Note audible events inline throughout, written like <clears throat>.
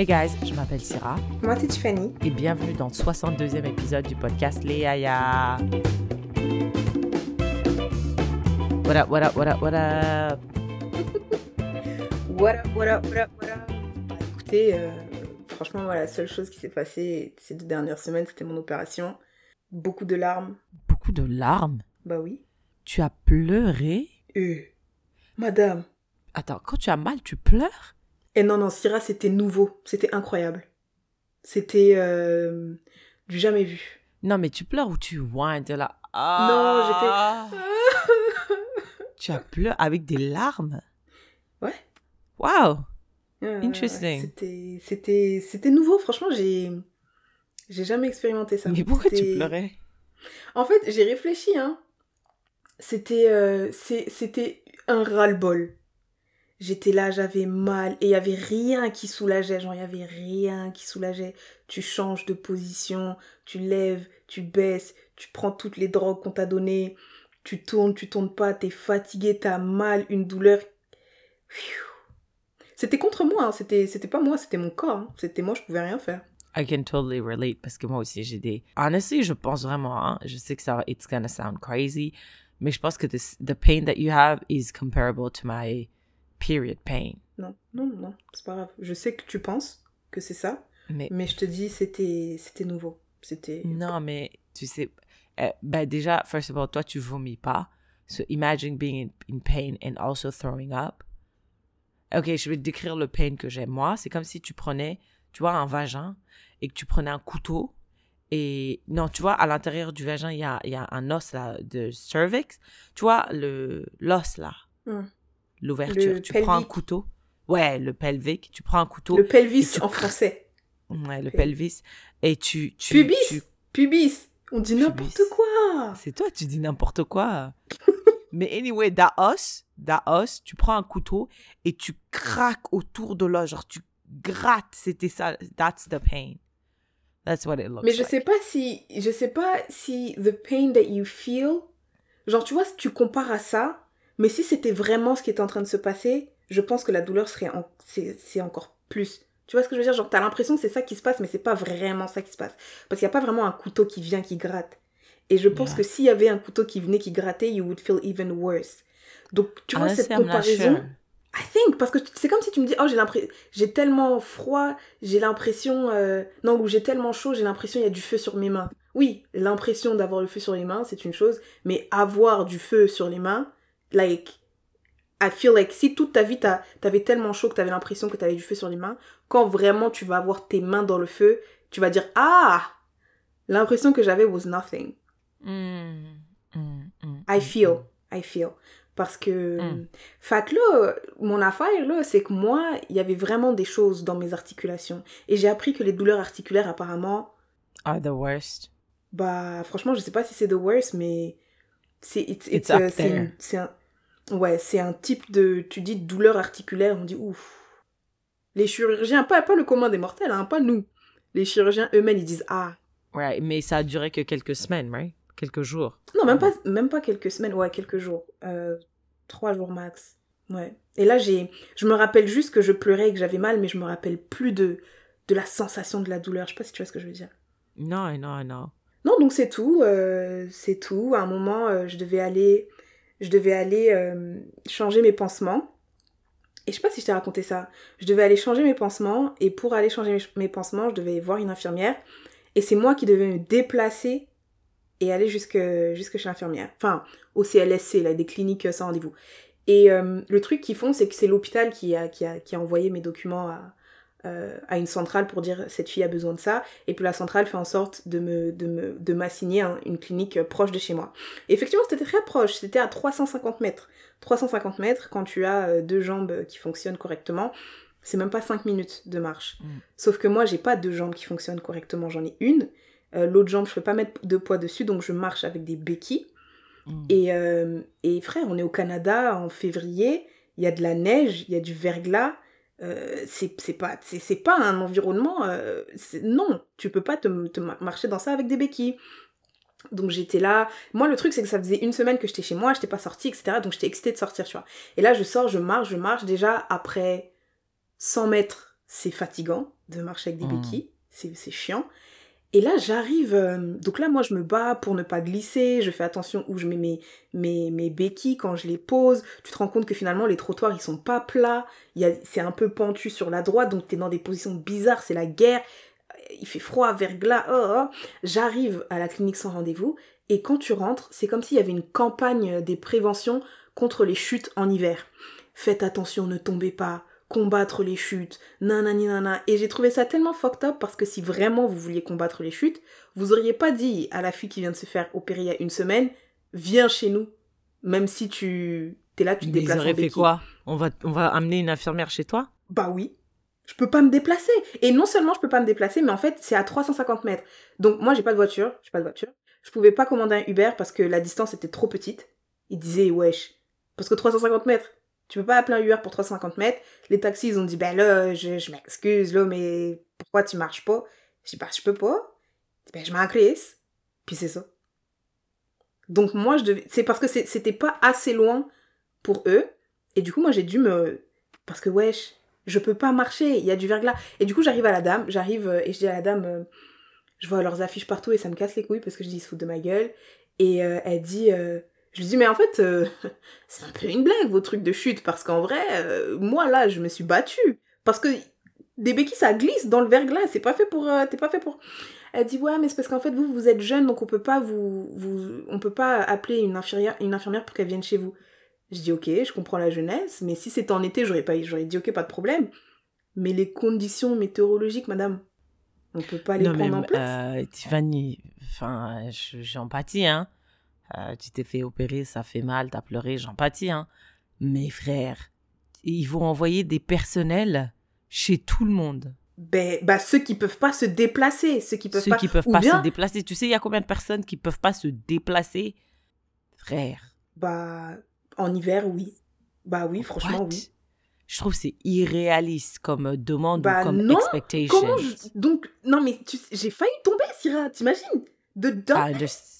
Hey guys, je m'appelle Syrah Moi, c'est Tiffany. et bienvenue dans le 62e épisode du podcast Les Yaya. What up, what up, what up, what up? What up, what up, what up, what up? Bah, Écoutez, euh, franchement, voilà, la seule chose qui s'est passée ces deux dernières semaines, c'était mon opération. Beaucoup de larmes. Beaucoup de larmes? Bah oui. Tu as pleuré? Euh, madame. Attends, quand tu as mal, tu pleures? Et non, non, Syrah, c'était nouveau. C'était incroyable. C'était euh, du jamais vu. Non, mais tu pleures ou tu whines? T'es là. Ah! Non, Tu as pleuré avec des larmes? Ouais. Wow! Ouais, Interesting. C'était, c'était, c'était nouveau. Franchement, j'ai, j'ai jamais expérimenté ça. Mais pourquoi tu pleurais? En fait, j'ai réfléchi, hein. C'était, euh, c'est- c'était un ras-le-bol. J'étais là, j'avais mal, et il y avait rien qui soulageait, genre, il y avait rien qui soulageait. Tu changes de position, tu lèves, tu baisses, tu prends toutes les drogues qu'on t'a données, tu tournes, tu tournes pas, t'es fatigué, t'as mal, une douleur. C'était contre moi, hein. c'était, c'était pas moi, c'était mon corps, hein. c'était moi, je pouvais rien faire. I can totally relate parce que moi aussi j'ai des. Honestly, je pense vraiment, hein, je sais que ça, it's gonna sound crazy, mais je pense que this, the pain that you have is comparable to my period pain. Non, non, non, c'est pas grave. Je sais que tu penses que c'est ça, Mais mais je te dis, c'était, c'était nouveau. C'était. non, mais tu sais, euh, ben déjà, first of all, toi tu vomis pas. So imagine being in, in pain and also throwing up. Ok, je vais te décrire le pain que j'ai moi. C'est comme si tu prenais, tu vois, un vagin et que tu prenais un couteau. Et non, tu vois, à l'intérieur du vagin, il y a, y a un os là de cervix. Tu vois, le l'os là, Hmm. L'ouverture. Tu prends un couteau. Ouais, le pelvic. Tu prends un couteau. Le pelvis tu- en français. Ouais, le Pel- pelvis. Et tu. tu Pubis tu- Pubis On dit n'importe quoi C'est toi, tu dis n'importe quoi. <laughs> Mais anyway, that os, that os, tu prends un couteau et tu craques autour de l'os, genre tu grattes, c'était ça, that's the pain. That's what it looks Mais je like. sais pas si. Je sais pas si the pain that you feel. Genre, tu vois, si tu compares à ça, mais si c'était vraiment ce qui était en train de se passer, je pense que la douleur serait. En... C'est encore plus. Tu vois ce que je veux dire? Genre, t'as l'impression que c'est ça qui se passe, mais c'est pas vraiment ça qui se passe. Parce qu'il n'y a pas vraiment un couteau qui vient, qui gratte. Et je pense Yeah. que s'il y avait un couteau qui venait, qui grattait, you would feel even worse. Donc, tu vois, cette I'm not comparaison? sure. I think, parce que c'est comme si tu me dis, oh, j'ai l'impression, j'ai tellement froid, j'ai l'impression, euh, non, ou j'ai tellement chaud, j'ai l'impression il y a du feu sur mes mains. Oui, l'impression d'avoir le feu sur les mains, c'est une chose, mais avoir du feu sur les mains, like, I feel like si toute ta vie t'avais tellement chaud que t'avais l'impression que t'avais du feu sur les mains, quand vraiment tu vas avoir tes mains dans le feu, tu vas dire, ah, l'impression que j'avais was nothing. Mm, mm, mm, I feel, I feel. Parce que, fait que là, mon affaire, là, c'est que moi, il y avait vraiment des choses dans mes articulations. Et j'ai appris que les douleurs articulaires, apparemment, mm. Are the worst. bah, franchement, je sais pas si c'est the worst, mais c'est, it's, It's it's, euh, c'est un, ouais, c'est un type de, tu dis douleur articulaire, on dit ouf. Les chirurgiens, pas, pas le commun des mortels, hein, pas nous. Les chirurgiens eux-mêmes, ils disent ah. Right, mais ça a duré que quelques semaines, right? Quelques jours. Non, même pas, même pas quelques semaines, ouais, quelques jours. Euh, trois jours max. Ouais. Et là, j'ai, je me rappelle juste que je pleurais et que j'avais mal, mais je me rappelle plus de, de la sensation de la douleur. Je sais pas si tu vois ce que je veux dire. Non, non, non. Non, donc c'est tout. euh, c'est tout. À un moment, euh, je devais aller, je devais aller euh, changer mes pansements. Et je sais pas si je t'ai raconté ça. Je devais aller changer mes pansements. Et pour aller changer mes, pansements, je devais voir une infirmière. Et c'est moi qui devais me déplacer et aller jusque, jusque chez l'infirmière. Enfin, au CLSC, là, des cliniques euh, sans rendez-vous. Et euh, le truc qu'ils font, c'est que c'est l'hôpital qui a, qui, a, qui a envoyé mes documents à, euh, à une centrale pour dire cette fille a besoin de ça. Et puis la centrale fait en sorte de me de me de m'assigner un- une clinique euh, proche de chez moi. Et effectivement, c'était très proche. C'était à 350 mètres. 350 mètres, quand tu as euh, deux jambes qui fonctionnent correctement, c'est même pas 5 minutes de marche. Mm. Sauf que moi, j'ai pas deux jambes qui fonctionnent correctement. J'en ai une. Euh, L'autre jambe, je peux pas mettre de poids dessus, donc je marche avec des béquilles. Mm. Et, euh, et frère, on est au Canada en février, il y a de la neige, il y a du verglas. Euh, c'est c'est pas, c'est c'est pas un environnement. euh, non, tu peux pas te, te ma- marcher dans ça avec des béquilles. Donc j'étais là. Moi, le truc, c'est que ça faisait une semaine que j'étais chez moi, j'étais pas sortie, etc. Donc j'étais excitée de sortir, tu vois. Et là, je sors, je marche, je marche. Déjà, après 100 mètres, c'est fatigant de marcher avec des Mm. béquilles, c'est c'est chiant. Et là, j'arrive. euh, donc là, moi, je me bats pour ne pas glisser. Je fais attention où je mets mes, mes, mes béquilles quand je les pose. Tu te rends compte que finalement, les trottoirs, ils sont pas plats. C'est un peu pentu sur la droite, donc tu es dans des positions bizarres. C'est la guerre. Il fait froid, verglas. Oh, oh. J'arrive à la clinique sans rendez-vous. Et quand tu rentres, c'est comme s'il y avait une campagne des préventions contre les chutes en hiver. Faites attention, ne tombez pas. Combattre les chutes. Nanani nana. Et j'ai trouvé ça tellement fucked up parce que si vraiment vous vouliez combattre les chutes, vous auriez pas dit à la fille qui vient de se faire opérer il y a une semaine, viens chez nous. Même si tu t'es là, tu te Mais ils déplaces en auraient fait quoi? On va, on va amener une infirmière chez toi? Bah oui. Je peux pas me déplacer. Et non seulement je peux pas me déplacer, mais en fait, c'est à 350 mètres. Donc moi, j'ai pas de voiture. J'ai pas de voiture. Je pouvais pas commander un Uber parce que la distance était trop petite. Il disait, wesh. Parce que 350 mètres, tu peux pas appeler un Uber pour 350 mètres. Les taxis, ils ont dit, ben là, je, je m'excuse, là, mais pourquoi tu marches pas? Je dis, bah, je peux pas. Ben, je m'inclisse. Puis c'est ça. Donc moi, je devais... C'est parce que c'était pas assez loin pour eux. Et du coup, moi, j'ai dû me... Parce que, wesh, je peux pas marcher, il y a du verglas. Et du coup, j'arrive à la dame, j'arrive euh, et je dis à la dame, euh, je vois leurs affiches partout et ça me casse les couilles parce que je dis, ils se foutent de ma gueule. Et euh, elle dit, je lui dis, mais en fait, euh, <laughs> c'est un peu une blague, vos trucs de chute, parce qu'en vrai, euh, moi, là, je me suis battue. Parce que des béquilles, ça glisse dans le verglas, c'est pas fait pour... euh, T'es pas fait pour... Elle dit, ouais, mais c'est parce qu'en fait, vous, vous êtes jeune, donc on peut pas vous... vous on peut pas appeler une infirmière, une infirmière pour qu'elle vienne chez vous. Je dis ok, je comprends la jeunesse, mais si c'était en été, j'aurais pas, j'aurais dit ok, pas de problème. Mais les conditions météorologiques, madame, on peut pas les Non, mais prendre en place. euh, Tiffany, enfin, je- j'empathie, hein. Euh, tu t'es fait opérer, ça fait mal, t'as pleuré, j'empathie, hein. Mais frère, ils vont envoyer des personnels chez tout le monde. Ben, bah ceux qui peuvent pas se déplacer, ceux qui peuvent Ceux pas, qui peuvent ou pas bien, se déplacer. Tu sais, il y a combien de personnes qui peuvent pas se déplacer? Frère. bah en hiver, oui. Bah oui, franchement, what? oui. Je trouve que c'est irréaliste comme demande Bah ou comme non, expectation. Comment je... donc non mais tu... j'ai failli tomber, Syrah, t'imagines? Just Mm,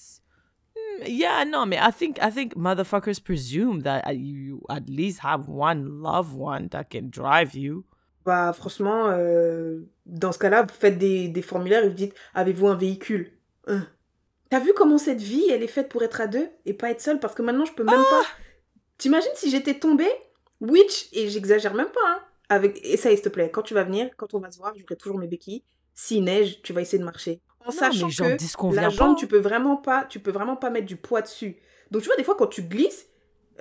yeah, no, mais I think I think motherfuckers presume that you at least have one loved one that can drive you. Bah franchement, euh, dans ce cas-là, vous faites des, des formulaires et vous dites avez-vous un véhicule? Hein. T'as vu comment cette vie, elle est faite pour être à deux et pas être seule? Parce que maintenant, je peux même pas. T'imagines si j'étais tombée, witch, et j'exagère même pas, hein, avec... essaye s'il te plaît, quand tu vas venir, quand on va se voir, j'aurai toujours mes béquilles. S'il neige, tu vas essayer de marcher. En Non, sachant mais que disconviens la pas. jambe, tu peux vraiment pas, tu peux vraiment pas mettre du poids dessus. Donc tu vois, des fois, quand tu glisses,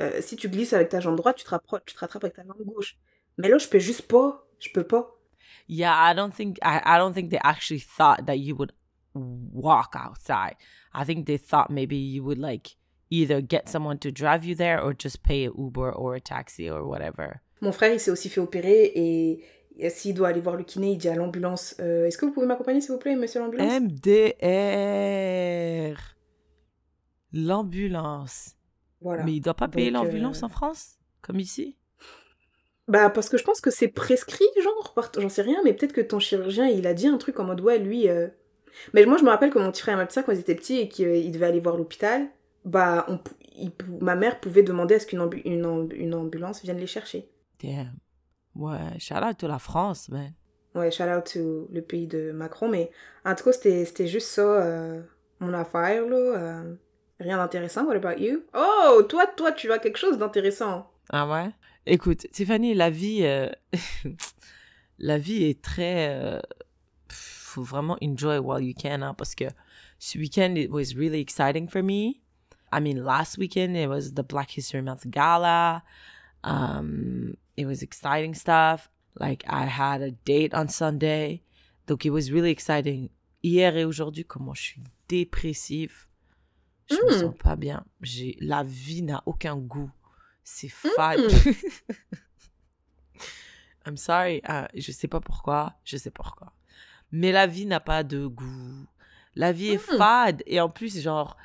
euh, si tu glisses avec ta jambe droite, tu te, tu te rattrapes avec ta jambe gauche. Mais là, je peux juste pas. Je peux pas. Yeah, I don't think I, I don't think they actually thought that you would walk outside. I think they thought maybe you would like either get someone to drive you there or just pay an Uber or a taxi or whatever. Mon frère, il s'est aussi fait opérer et s'il doit aller voir le kiné, il dit à l'ambulance euh, Est-ce que vous pouvez m'accompagner, s'il vous plaît, monsieur l'ambulance? MDR. L'ambulance. Voilà. Mais il doit pas payer Donc, l'ambulance euh, en France, comme ici? Bah, parce que je pense que c'est prescrit, genre, par- j'en sais rien, mais peut-être que ton chirurgien, il a dit un truc en mode Ouais, lui. euh, Mais moi, je me rappelle que mon petit frère ma petite sœur, quand ils étaient petits et qu'ils devaient aller voir l'hôpital, bah, on il ma mère pouvait demander à ce qu'une ambu- une amb- une ambulance vienne les chercher. Damn. Ouais, shout out to la France, man. Ouais, shout out to le pays de Macron, mais en tout cas, c'était juste ça, euh, mon affaire, là. euh, rien d'intéressant, what about you? Oh, toi, toi, tu as quelque chose d'intéressant. Ah ouais? Écoute, Tiffany, la vie, euh, <laughs> la vie est très, faut vraiment enjoy while you can, hein, parce que ce week-end, it was really exciting for me. I mean, last weekend, it was the Black History Month Gala. Um, it was exciting stuff. Like, I had a date on Sunday. Donc, it was really exciting. Hier et aujourd'hui, comment je suis dépressive. Je me Mm. sens pas bien. J'ai, la vie n'a aucun goût. C'est fade. <laughs> I'm sorry. euh, je sais pas pourquoi. Je sais pas pourquoi. Mais la vie n'a pas de goût. La vie est Mm. fade. Et en plus, genre,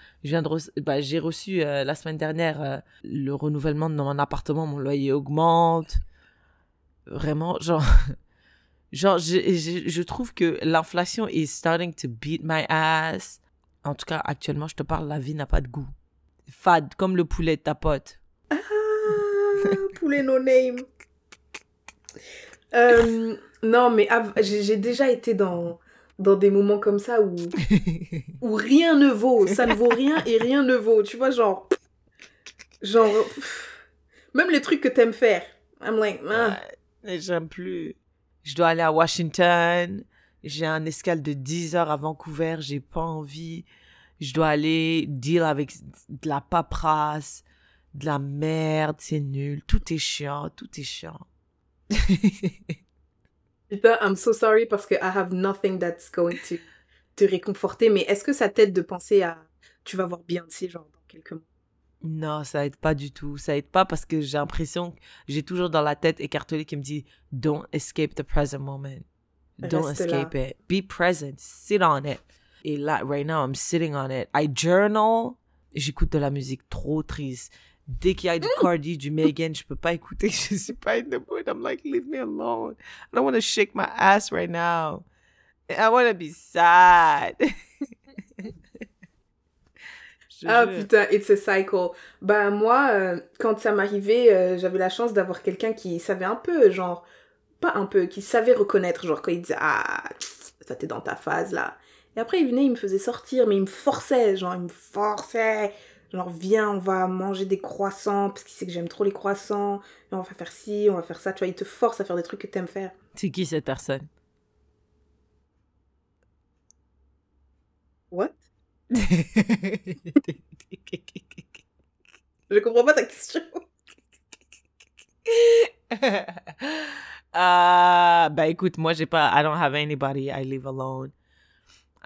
bah, j'ai reçu euh, la semaine dernière euh, le renouvellement de mon appartement. Mon loyer augmente. Vraiment, genre. <laughs> Genre, je, je, je trouve que l'inflation is starting to beat my ass. En tout cas, actuellement, je te parle, la vie n'a pas de goût. Fade, comme le poulet de ta pote. Ah, <laughs> poulet no name. <laughs> Euh, non, mais j'ai déjà été dans, dans des moments comme ça où, <laughs> où rien ne vaut. Ça ne vaut rien et rien ne vaut. Tu vois, genre. Genre. Même les trucs que t'aimes faire. I'm like, ah. Ouais, J'aime plus. Je dois aller à Washington. J'ai un escale de 10 heures à Vancouver. J'ai pas envie. Je dois aller deal avec de la paperasse, de la merde. C'est nul. Tout est chiant. Tout est chiant. <laughs> Putain, I'm so sorry parce que I have nothing that's going to te réconforter. Mais est-ce que ça t'aide de penser à. Tu vas voir Beyoncé, genre, dans quelques mois? Non, ça aide pas du tout. Ça aide pas parce que j'ai l'impression que j'ai toujours dans la tête écartelée qui me dit Don't escape the present moment. Don't Reste là. escape it. Be present. Sit on it. Et là, right now, I'm sitting on it. I journal. J'écoute de la musique trop triste. Dès qu'il y a du Cardi, du Megan, je peux pas écouter. <laughs> Je suis pas in the mood. I'm like, leave me alone. I don't want to shake my ass right now. I want to be sad. <laughs> Ah putain, it's a cycle. Bah moi, euh, quand ça m'arrivait, euh, j'avais la chance d'avoir quelqu'un qui savait un peu, genre, pas un peu, qui savait reconnaître, genre quand il disait ah ça t'es dans ta phase là. Et après il venait, il me faisait sortir, mais il me forçait, genre il me forçait, genre viens on va manger des croissants parce qu'il sait que j'aime trop les croissants, on va faire ci, on va faire ça, tu vois, il te force à faire des trucs que t'aimes faire. C'est qui cette personne? What? <laughs> Je comprends pas ta question. Ah, bah écoute, moi j'ai pas, I don't have anybody I live alone.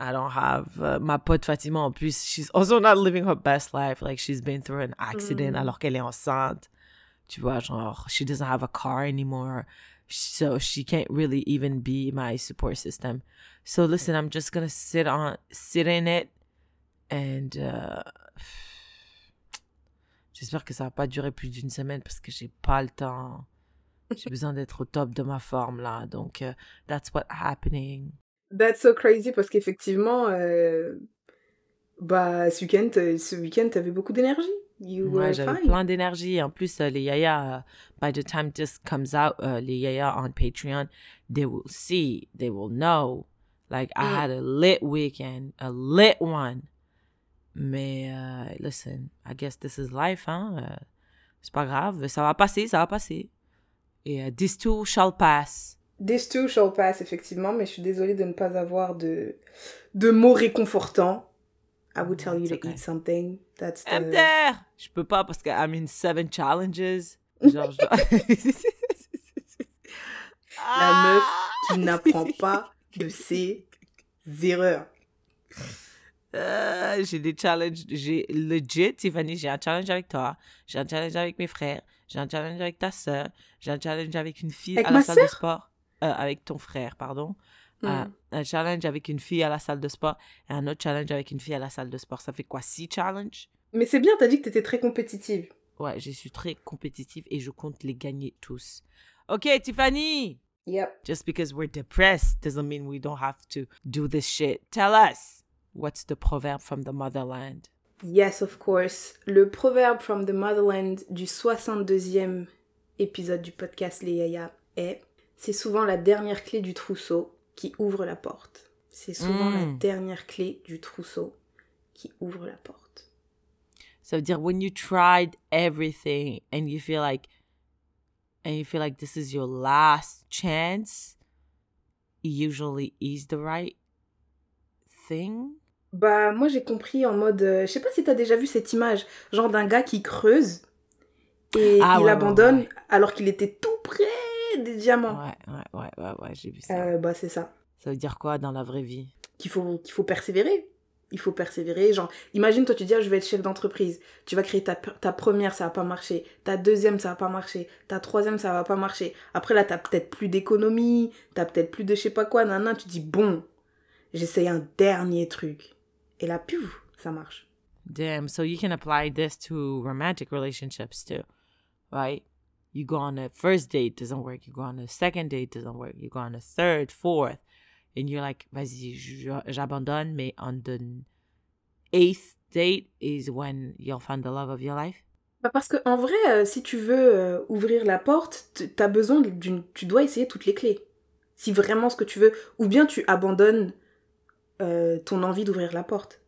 I don't have uh, ma pote Fatima en plus, she's also not living her best life. Like she's been through an accident Mm. alors qu'elle est enceinte. Tu vois, genre, she doesn't have a car anymore. So she can't really even be my support system. So listen, I'm just gonna sit on, sit in it and uh, J'espère que ça va pas durer plus d'une semaine parce que j'ai pas le temps. J'ai besoin d'être au top de ma forme là. Donc, euh, that's what's happening. That's so crazy parce qu'effectivement, euh, bah ce week-end, euh, ce week-end, t'avais beaucoup d'énergie. You Ouais, j'avais plein d'énergie. En plus, euh, les yaya, euh, by the time this comes out, euh, les yaya on Patreon, they will see, they will know. Like, I Mm. had a lit weekend, a lit one. Mais, euh, listen, I guess this is life, hein. c'est pas grave. Ça va passer, ça va passer. Et this too shall pass. This too shall pass, effectivement, mais je suis désolée de ne pas avoir de, de mots réconfortants. I would tell you to okay. eat something. That's the... I'm there. Je peux pas parce que I'm in seven challenges. Genre, je <laughs> La meuf Ah! qui n'apprend pas de ses erreurs. Euh, j'ai des challenges. J'ai legit, Tiffany, j'ai un challenge avec toi. J'ai un challenge avec mes frères. J'ai un challenge avec ta soeur. J'ai un challenge avec une fille Avec à la salle de sport. Euh, avec ton frère, pardon. Hmm. Euh, un challenge avec une fille à la salle de sport et un autre challenge avec une fille à la salle de sport. Ça fait quoi, six challenges? Mais c'est bien, t'as dit que t'étais très compétitive. Ouais, je suis très compétitive et je compte les gagner tous. Ok, Tiffany! Yep. Just because we're depressed doesn't mean we don't have to do this shit. Tell us what's the proverb from the motherland? Yes, of course. Le proverbe from the motherland du 62e épisode du podcast Les Yaya est C'est souvent la dernière clé du trousseau qui ouvre la porte. C'est souvent la Mm. dernière clé du trousseau qui ouvre la porte. Ça veut dire when you tried everything and you feel like and you feel like this is your last chance, it usually is the right thing? Bah, moi j'ai compris en mode. euh, je sais pas si t'as déjà vu cette image, genre d'un gars qui creuse et Ah, il ouais, abandonne ouais. alors qu'il était tout près des diamants. Ouais, ouais, ouais, ouais, ouais, j'ai vu ça. Euh, bah, c'est ça. Ça veut dire quoi dans la vraie vie? qu'il faut, qu'il faut persévérer. Il faut persévérer. Genre, imagine, toi, tu dis, ah, je vais être chef d'entreprise. Tu vas créer ta, ta première, ça va pas marcher. Ta deuxième, ça va pas marcher. Ta troisième, ça va pas marcher. Après, là, t'as peut-être plus d'économie. T'as peut-être plus de je sais pas quoi. Nan, nan. Tu dis, bon, j'essaye un dernier truc. Et là, puf, ça marche. Damn. So you can apply this to romantic relationships too, right? You go on a first date, doesn't work. You go on a second date, doesn't work. You go on a third, fourth, and you're like, vas-y, j'abandonne. Mais on the eighth date is when you'll find the love of your life? Bah, parce que en vrai, euh, si tu veux euh, ouvrir la porte, t'as besoin d'une, tu dois essayer toutes les clés. Si vraiment ce que tu veux, ou bien tu abandonnes euh, ton envie d'ouvrir la porte.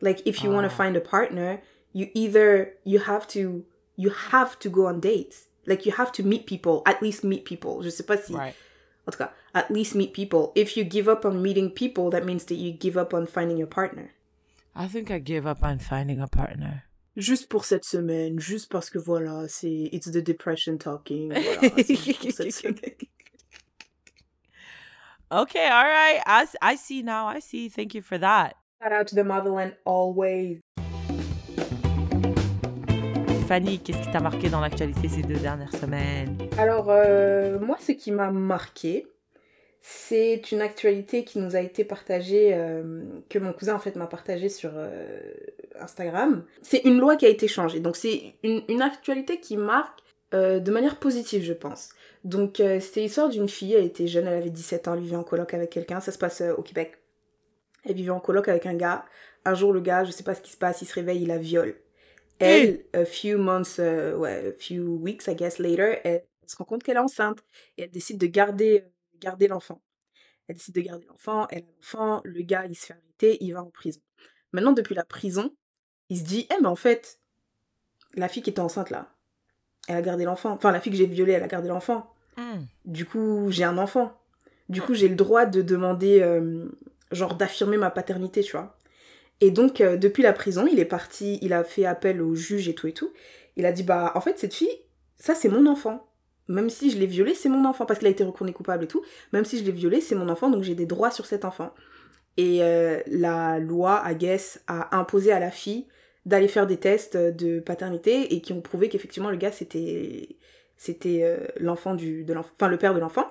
Like if you want Ah. to find a partner, you either you have to you have to go on dates. Like you have to meet people, at least meet people. Je sais pas si Right. en tout cas, at least meet people. If you give up on meeting people, that means that you give up on finding a partner. I think I gave up on finding a partner. Juste pour cette semaine, juste parce que voilà, c'est it's the depression talking. Voilà, c'est juste pour cette <laughs> semaine. Okay, all right. I, I see now. I see. Thank you for that. Shout out to the motherland always. Qu'est-ce qui t'a marqué dans l'actualité ces deux dernières semaines? Alors, euh, moi, ce qui m'a marqué, c'est une actualité qui nous a été partagée, euh, que mon cousin en fait m'a partagée sur euh, Instagram. C'est une loi qui a été changée. Donc, c'est une, actualité qui marque de manière positive, je pense. Donc, c'était l'histoire d'une fille, elle était jeune, elle avait 17 ans, elle vivait en coloc avec quelqu'un, ça se passe au Québec. Elle vivait en coloc avec un gars. Un jour, le gars, je sais pas ce qui se passe, il se réveille, il la viole. Elle, a few months, euh, ouais, a few weeks, I guess, later, elle se rend compte qu'elle est enceinte et elle décide de garder, garder l'enfant. Elle décide de garder l'enfant, elle a l'enfant, le gars, il se fait arrêter, il va en prison. Maintenant, depuis la prison, il se dit, eh, mais en fait, la fille qui était enceinte là, elle a gardé l'enfant. Enfin, la fille que j'ai violée, elle a gardé l'enfant. Hmm. Du coup, j'ai un enfant. Du coup, j'ai le droit de demander, euh, genre, d'affirmer ma paternité, tu vois. Et donc, euh, depuis la prison, il est parti, il a fait appel au juge et tout et tout. Il a dit, bah, en fait, cette fille, ça, c'est mon enfant. Même si je l'ai violée, c'est mon enfant. Parce qu'il a été reconnu coupable et tout. Même si je l'ai violée, c'est mon enfant, donc j'ai des droits sur cet enfant. Et euh, la loi, I guess, a imposé à la fille d'aller faire des tests de paternité et qui ont prouvé qu'effectivement, le gars, c'était c'était euh, l'enfant du enfin le père de l'enfant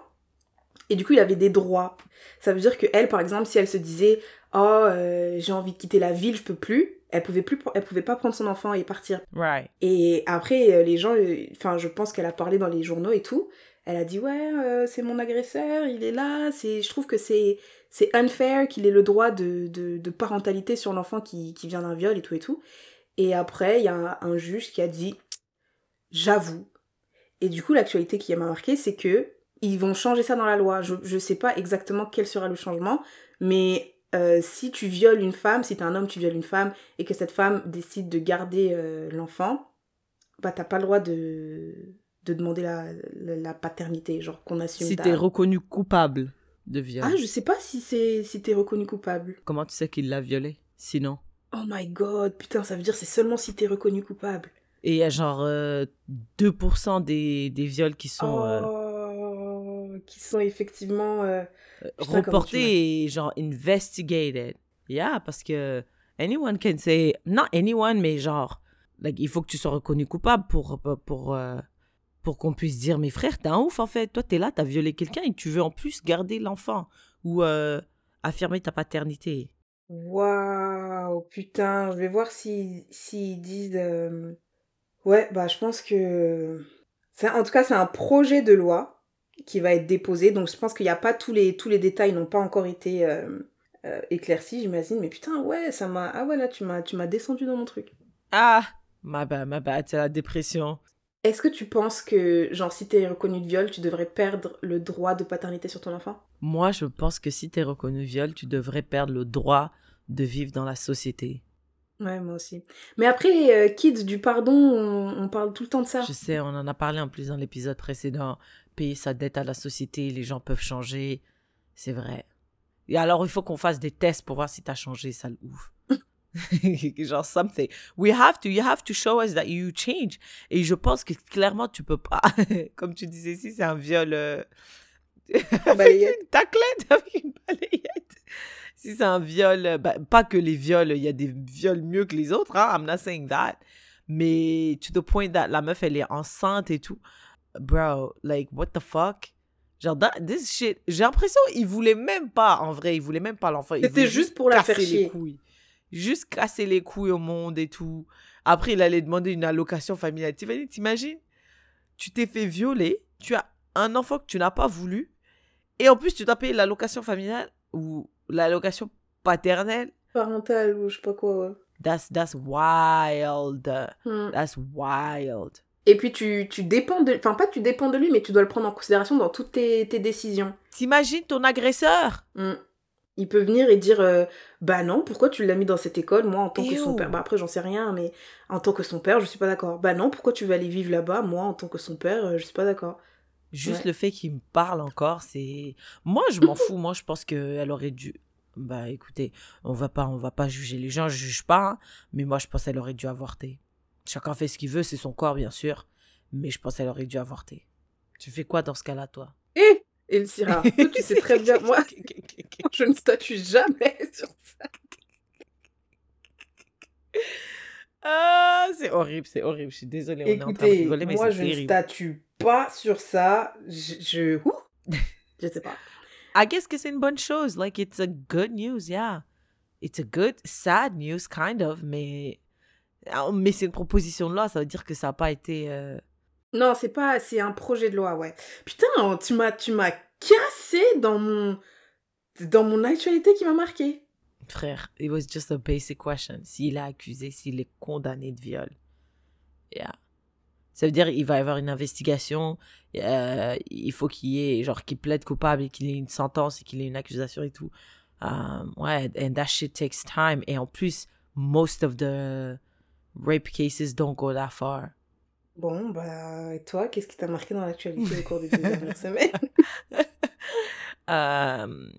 et du coup il avait des droits ça veut dire que elle par exemple si elle se disait oh euh, j'ai envie de quitter la ville je peux plus elle pouvait plus elle pouvait pas prendre son enfant et partir. Right. et après euh, les gens euh, enfin je pense qu'elle a parlé dans les journaux et tout. Elle a dit ouais euh, c'est mon agresseur il est là. C'est je trouve que c'est c'est unfair qu'il ait le droit de, de, de parentalité sur l'enfant qui, qui vient d'un viol et tout et tout et après il y a un, un juge qui a dit j'avoue et du coup, l'actualité qui m'a marqué, c'est que ils vont changer ça dans la loi. Je, je sais pas exactement quel sera le changement, mais euh, si tu violes une femme, si t'es un homme, tu violes une femme, et que cette femme décide de garder euh, l'enfant, bah t'as pas le droit de, de demander la, la, la paternité, genre qu'on assume Si ta- t'es reconnu coupable de viol, Ah, je sais pas si c'est si t'es reconnu coupable. comment tu sais qu'il l'a violé? Sinon? Oh my god, putain, ça veut dire c'est seulement si t'es reconnu coupable. Et il y a genre euh, 2% des, des viols qui sont euh, Oh, qui sont effectivement... euh, reportés et genre investigated. Yeah, parce que anyone can say, not anyone, mais genre, like, il faut que tu sois reconnu coupable pour, pour, pour, euh, pour qu'on puisse dire, mes frères, t'es un ouf en fait. Toi, t'es là, t'as violé quelqu'un et tu veux en plus garder l'enfant ou euh, affirmer ta paternité. Waouh, putain, je vais voir si s'ils disent. euh, Ouais, bah je pense que. En tout cas, c'est un projet de loi qui va être déposé. Donc je pense qu'il n'y a pas tous les, tous les détails n'ont pas encore été euh, euh, éclaircis, j'imagine. Mais putain, ouais, ça m'a. Ah ouais, là, tu m'as tu m'as descendu dans mon truc. Ah, ma bad, ma bad, c'est la dépression. Est-ce que tu penses que, genre, si t'es reconnu de viol, tu devrais perdre le droit de paternité sur ton enfant? Moi, je pense que si t'es reconnu viol, tu devrais perdre le droit de vivre dans la société. Ouais, moi aussi. Mais après, euh, Kids, du pardon, on, on parle tout le temps de ça. Je sais, on en a parlé en plus dans l'épisode précédent. Payer sa dette à la société, les gens peuvent changer. C'est vrai. Et alors, il faut qu'on fasse des tests pour voir si t'as changé, ça le ouf. <laughs> Genre, something. We have to, you have to show us that you change. Et je pense que clairement, tu peux pas. <laughs> Comme tu disais ici, c'est un viol. euh, avec une taclette, <laughs> avec une balayette. Si c'est un viol, euh, bah, pas que les viols, il y a des viols mieux que les autres, hein, I'm not saying that. Mais to the point that la meuf, elle est enceinte et tout. Bro, like, what the fuck? Genre, this shit, j'ai l'impression qu'il voulait même pas, en vrai, il voulait même pas l'enfant. il C'était juste pour la casser faire les chier. couilles. Juste casser les couilles au monde et tout. Après, il allait demander une allocation familiale. T'imagines- T'imagines? Tu t'es fait violer, tu as un enfant que tu n'as pas voulu, et en plus, tu dois payer l'allocation familiale ou l'allocation paternelle. Parental ou je sais pas quoi, ouais. That's, that's wild. Mm. That's wild. Et puis tu, tu dépends de... Enfin, pas tu dépends de lui, mais tu dois le prendre en considération dans toutes tes, tes décisions. T'imagines ton agresseur? Mm. Il peut venir et dire euh, Bah non, pourquoi tu l'as mis dans cette école? Moi, en tant que son père. Bah après, j'en sais rien, mais en tant que son père, je suis pas d'accord. Bah non, pourquoi tu vas aller vivre là-bas? Moi, en tant que son père, euh, je suis pas d'accord. Juste Ouais. le fait qu'il me parle encore, c'est. Moi, je m'en <laughs> fous. Moi, je pense qu'elle aurait dû. Bah, écoutez, on va pas, on va pas juger les gens, je juge pas. hein, mais moi, je pense qu'elle aurait dû avorter. Chacun fait ce qu'il veut, c'est son corps, bien sûr. Mais je pense qu'elle aurait dû avorter. Tu fais quoi dans ce cas-là, toi? Et Et Syrah, tu sais très bien, moi, <laughs> je ne statue jamais <laughs> sur ça. Ah, c'est horrible, c'est horrible. Je suis désolée, on est en train de Écoutez, rigoler, mais moi, je ne statue pas sur ça. Je. je... Ouh je sais pas. I guess que c'est une bonne chose. Like, it's a good news, yeah. It's a good, sad news, kind of, mais. Ah, Mais c'est une proposition de loi, ça veut dire que ça n'a pas été. euh, Non, c'est pas. C'est un projet de loi, ouais. Putain, tu m'as, tu m'as cassé dans mon. Dans mon actualité qui m'a marqué. Frère, it was just a basic question. S'il est accusé, s'il est condamné de viol. Yeah. Ça veut dire qu'il va y avoir une investigation. euh, il faut qu'il y ait, genre, qu'il plaide coupable et qu'il ait une sentence et qu'il ait une accusation et tout. Um, ouais, and that shit takes time. Et en plus, most of the rape cases don't go that far. Bon, bah, et toi, qu'est-ce qui t'a marqué dans l'actualité au cours des deux dernières <laughs> semaines? Um,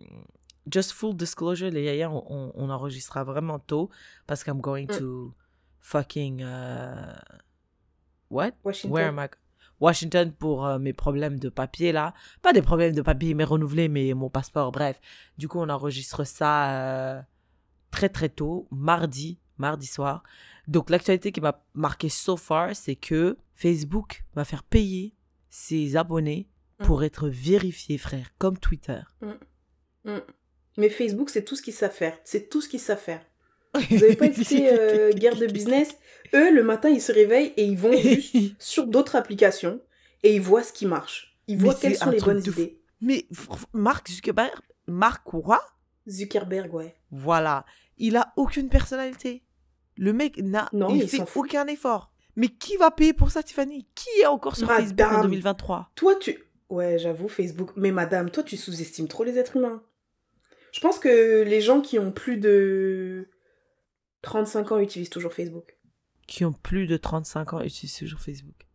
just full disclosure, les yaya, on, on, on enregistrera vraiment tôt parce qu'I'm going Mm. to fucking. uh, what? Washington. Where am I? Washington pour euh, mes problèmes de papier là. Pas des problèmes de papier, mais renouveler mais mon passeport, bref. Du coup, on enregistre ça euh, très très tôt, mardi, mardi soir. Donc, l'actualité qui m'a marqué so far, c'est que Facebook va faire payer ses abonnés Mm. pour être vérifiés, frère, comme Twitter. Mm. Mais Facebook, c'est tout ce qu'ils savent faire. C'est tout ce qu'ils savent faire. Vous avez pas <laughs> écouté euh, Guerre de Business? Eux, le matin, ils se réveillent et ils vont juste <laughs> sur d'autres applications et ils voient ce qui marche. Ils voient quelles sont les bonnes idées. Mais Mark Zuckerberg, Mark quoi Zuckerberg, ouais. Voilà. Il a aucune personnalité. Le mec n'a, il fait aucun effort. Mais qui va payer pour ça, Tiffany? Qui est encore sur Facebook en Madame. 2023 Toi, tu... Ouais, j'avoue, Facebook. Mais madame, toi, tu sous-estimes trop les êtres humains. Je pense que les gens qui ont plus de 35 ans utilisent toujours Facebook. Qui ont plus de 35 ans utilisent toujours Facebook.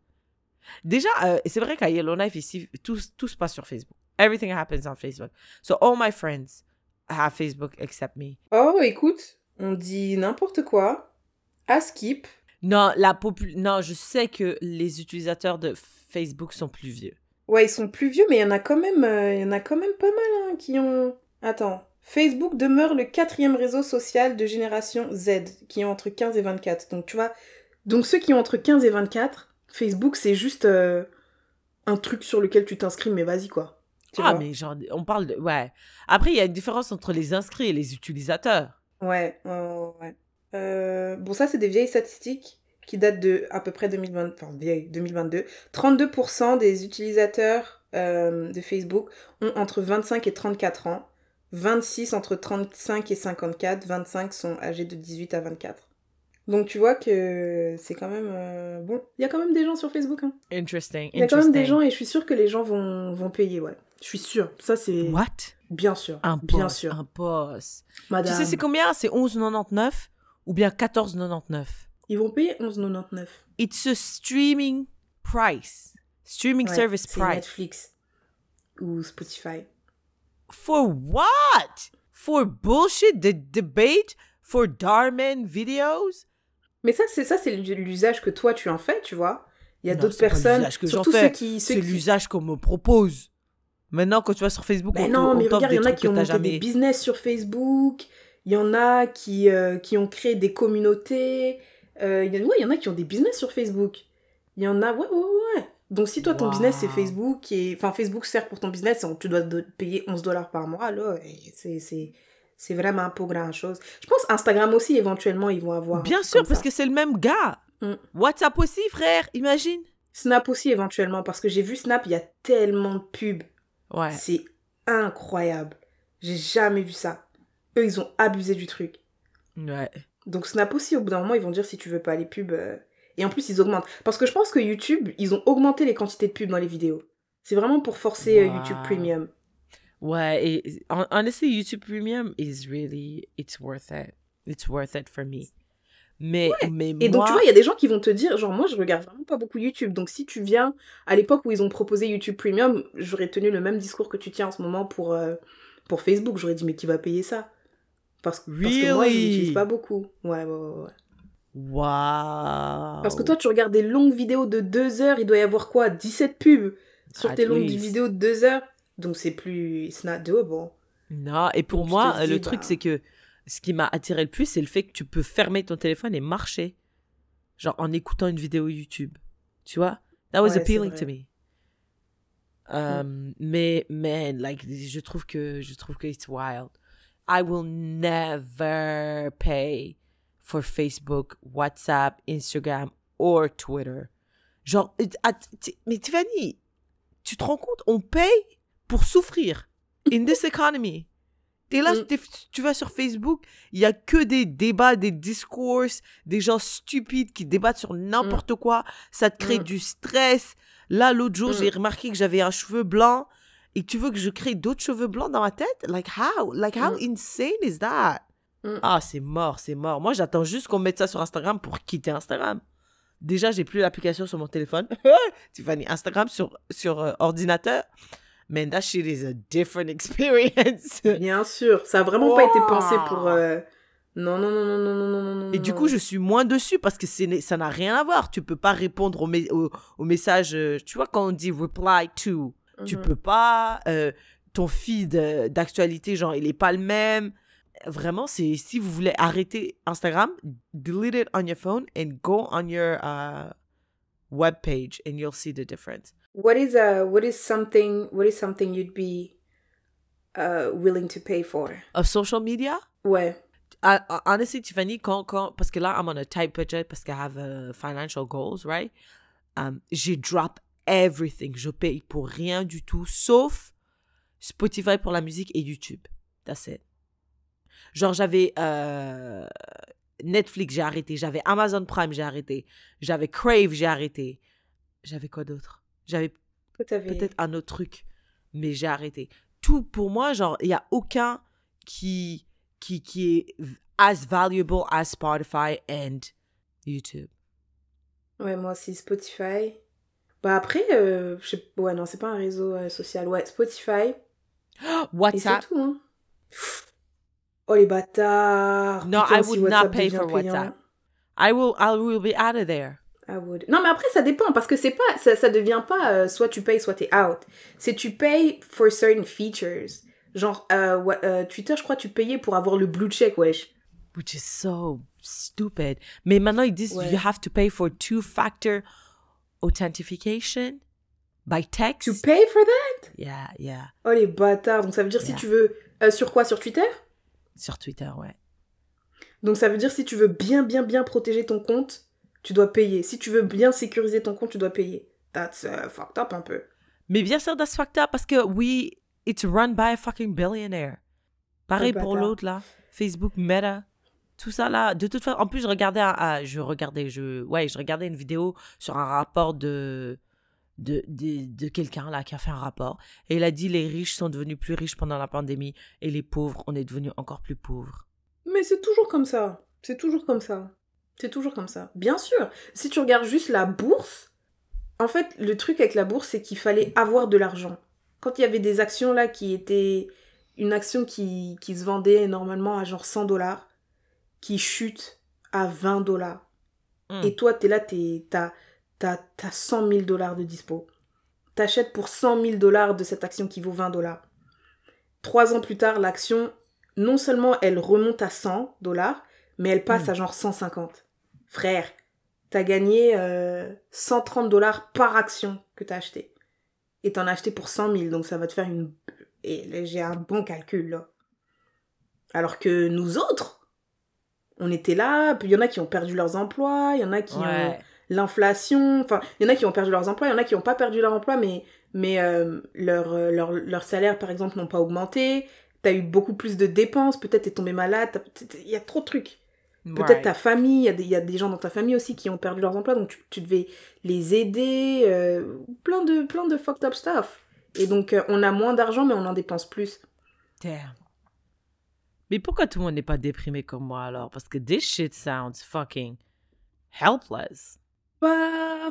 Déjà, euh, c'est vrai qu'à Yellowknife, ici, tout, tout se passe sur Facebook. Everything happens on Facebook. So all my friends have Facebook except me. Oh, écoute, on dit n'importe quoi. À skip. Non, la popu- non, je sais que les utilisateurs de Facebook sont plus vieux. Ouais, ils sont plus vieux, mais il y en a quand même, euh, il y en a quand même pas mal hein, qui ont. Attends. Facebook demeure le quatrième réseau social de génération Z, qui ont entre 15 et 24. Donc tu vois, donc ceux qui ont entre 15 et 24, Facebook c'est juste euh, un truc sur lequel tu t'inscris, mais vas-y quoi. Tu ah, vois? mais genre, on parle de. Ouais. Après, il y a une différence entre les inscrits et les utilisateurs. Ouais, ouais. Euh, bon, ça, c'est des vieilles statistiques qui datent de à peu près 2020, enfin, vieilles, 2022. 32% des utilisateurs euh, de Facebook ont entre 25 et 34 ans. 26 entre 35 et 54. 25 sont âgés de 18 à 24. Donc tu vois que c'est quand même... euh, bon, il y a quand même des gens sur Facebook. Hein. Interesting. Il y a quand même des gens et je suis sûre que les gens vont, vont payer, ouais. Je suis sûre. Ça, c'est... What? Bien sûr. Un bien boss, sûr. Un boss. Madame. Tu sais, c'est combien? C'est 11,99 ou bien 14,99? Ils vont payer 11,99. It's a streaming price. Streaming Ouais, service price. Netflix ou Spotify. For what? For bullshit? The debate? For Darman videos? Mais ça, c'est ça, c'est l'usage que toi tu en fais, tu vois. Il y a d'autres personnes, que surtout ceux qui, C'est qui- l'usage qu'on me propose. Maintenant, quand tu vas sur Facebook, on, non, on mais regarde, il y en a qui ont monté jamais. des business sur Facebook. Il y en a qui, euh, qui ont créé des communautés. Euh, il y en, ouais, il y en a qui ont des business sur Facebook. Il y en a, ouais, ouais, ouais. Donc si toi ton Wow. business c'est Facebook et enfin Facebook sert pour ton business et tu dois payer 11 dollars par mois là c'est c'est vraiment pas grand chose. Je pense Instagram aussi éventuellement ils vont avoir. Bien sûr, parce ça. que c'est le même gars. Mm. WhatsApp aussi, frère, imagine. Snap aussi éventuellement parce que j'ai vu Snap il y a tellement de pubs Ouais. c'est incroyable j'ai jamais vu ça eux ils ont abusé du truc Ouais. Donc Snap aussi, au bout d'un moment, ils vont dire si tu veux pas les pubs. euh, Et en plus, ils augmentent. Parce que je pense que YouTube, ils ont augmenté les quantités de pubs dans les vidéos. C'est vraiment pour forcer euh, Wow. YouTube Premium. Ouais, et hon- honestly, YouTube Premium is really, it's worth it. It's worth it for me. Mais, mais Et donc, tu vois, il y a des gens qui vont te dire, genre, moi, je regarde vraiment pas beaucoup YouTube. Donc, si tu viens à l'époque où ils ont proposé YouTube Premium, j'aurais tenu le même discours que tu tiens en ce moment pour, euh, pour Facebook. J'aurais dit, mais qui va payer ça? Parce, parce que moi, je Really l'utilise pas beaucoup. Ouais, ouais, ouais. ouais. wow. Parce que toi, tu regardes des longues vidéos de deux heures, il doit y avoir quoi? 17 pubs sur At tes longues least. vidéos de deux heures? Donc, c'est plus. It's not doable. Non, et pour Donc, moi, le truc, bah- c'est que ce qui m'a attiré le plus, c'est le fait que tu peux fermer ton téléphone et marcher. Genre en écoutant une vidéo YouTube. Tu vois? That was Ouais, appealing to me. Um, Mais, man, like, je trouve que, je trouve que it's wild. I will never pay for Facebook, WhatsApp, Instagram or Twitter. Genre, t- mais Tiffany, tu te rends compte, on paye pour souffrir in this economy. T'es là, Mm. t'es- tu vas sur Facebook, il y a que des débats, des discours, des gens stupides qui débattent sur n'importe quoi. Ça te crée Mm. du stress. Là, l'autre jour, Mm. j'ai remarqué que j'avais un cheveu blanc et tu veux que je crée d'autres cheveux blancs dans ma tête? Like how? Like how Mm. insane is that? Mm. Ah, c'est mort, c'est mort. Moi, j'attends juste qu'on mette ça sur Instagram pour quitter Instagram. Déjà, j'ai plus l'application sur mon téléphone. <laughs> Tiffany, Instagram sur, sur euh, ordinateur man, that shit is a different <laughs> experience. Bien sûr, ça a vraiment pas été pensé pour. Euh, non, non, non, non, non, non, non. Et du coup, je suis moins dessus parce que ça n'a rien à voir. Tu peux pas répondre au, message. Euh, tu vois, quand on dit reply to, mm -hmm. tu mhm. peux pas. Euh, ton feed d'actualité, genre, il est pas le même. Vraiment, c'est si vous voulez arrêter Instagram, delete it on your phone and go on your uh, web page and you'll see the difference. What is uh what is something what is something you'd be uh willing to pay for? Of social media, Ouais. I, I- honestly, Tiffany, quand, quand, parce que là, I'm on a tight budget parce que I have uh, financial goals, right? Um, j'ai drop everything. Je paye pour rien du tout, sauf Spotify pour la musique et YouTube. That's it. Genre, j'avais euh, Netflix, j'ai arrêté. J'avais Amazon Prime, j'ai arrêté. J'avais Crave, j'ai arrêté. J'avais quoi d'autre? J'avais peut-être un autre truc, mais j'ai arrêté. Tout pour moi, genre, il n'y a aucun qui, qui, qui est as valuable as Spotify and YouTube. Ouais, moi aussi Spotify. Bah après, euh, je sais... ouais non, c'est pas un réseau euh, social. Ouais, Spotify. <gasps> Et c'est WhatsApp. tout. Hein. Oh les bâtards. No, Putain, I si would not WhatsApp pay devient for payant, WhatsApp. I will, I will be out of there. I would. Non, mais après, ça dépend, parce que c'est pas, ça, ça devient pas euh, soit tu payes, soit t'es out. C'est tu payes for certain features. Genre, euh, ouais, euh, Twitter, je crois, tu payais pour avoir le blue check, wesh. Which is so stupid. Mais maintenant, ils disent Ouais. you have to pay for two-factor authentication by text. To pay for that? Yeah, yeah. Oh les bâtards. Donc ça veut dire si tu veux. sur quoi? Sur Twitter? Sur Twitter, ouais. Donc ça veut dire si tu veux bien, bien, bien protéger ton compte, tu dois payer. Si tu veux bien sécuriser ton compte, tu dois payer. That's uh, fucked up un peu. Mais bien sûr, that's fucked up parce que oui, it's run by a fucking billionaire. Pareil pour l'autre là, Facebook, Meta, tout ça là. De toute façon, en plus je regardais, je regardais, je, ouais, je regardais une vidéo sur un rapport de de, de, de quelqu'un là qui a fait un rapport et il a dit les riches sont devenus plus riches pendant la pandémie et les pauvres on est devenus encore plus pauvres. Mais c'est toujours comme ça. C'est toujours comme ça. C'est toujours comme ça. Bien sûr, si tu regardes juste la bourse, en fait, le truc avec la bourse, c'est qu'il fallait avoir de l'argent. Quand il y avait des actions là qui étaient. Une action qui, qui se vendait normalement à genre 100 dollars, qui chute à 20 dollars. Hmm. Et toi, t'es là, t'as t'as 100 000 dollars de dispo. T'achètes pour 100 000 dollars de cette action qui vaut 20 dollars. Trois ans plus tard, l'action, non seulement elle remonte à 100 dollars, mais elle passe Mm. à genre 150. Frère, t'as gagné euh, 130 dollars par action que t'as acheté. Et t'en as acheté pour 100 000, donc ça va te faire une... Et j'ai un bon calcul, là. Alors que nous autres, on était là, puis il y en a qui ont perdu leurs emplois, il y en a qui ont l'inflation, enfin, il y en a qui ont perdu leurs emplois, il y en a qui n'ont pas perdu leur emploi, mais, mais euh, leur, euh, leur, leur salaire, par exemple, n'ont pas augmenté. T'as eu beaucoup plus de dépenses, peut-être t'es tombé malade, il y a trop de trucs. Peut-être Right. ta famille, il y, a des- il y a des gens dans ta famille aussi qui ont perdu leurs emplois, donc tu, tu devais les aider, euh, plein, de, plein de fucked up stuff. Et donc, euh, on a moins d'argent, mais on en dépense plus. Damn. Mais pourquoi tout le monde n'est pas déprimé comme moi alors? Parce que this shit sounds fucking helpless. Bah,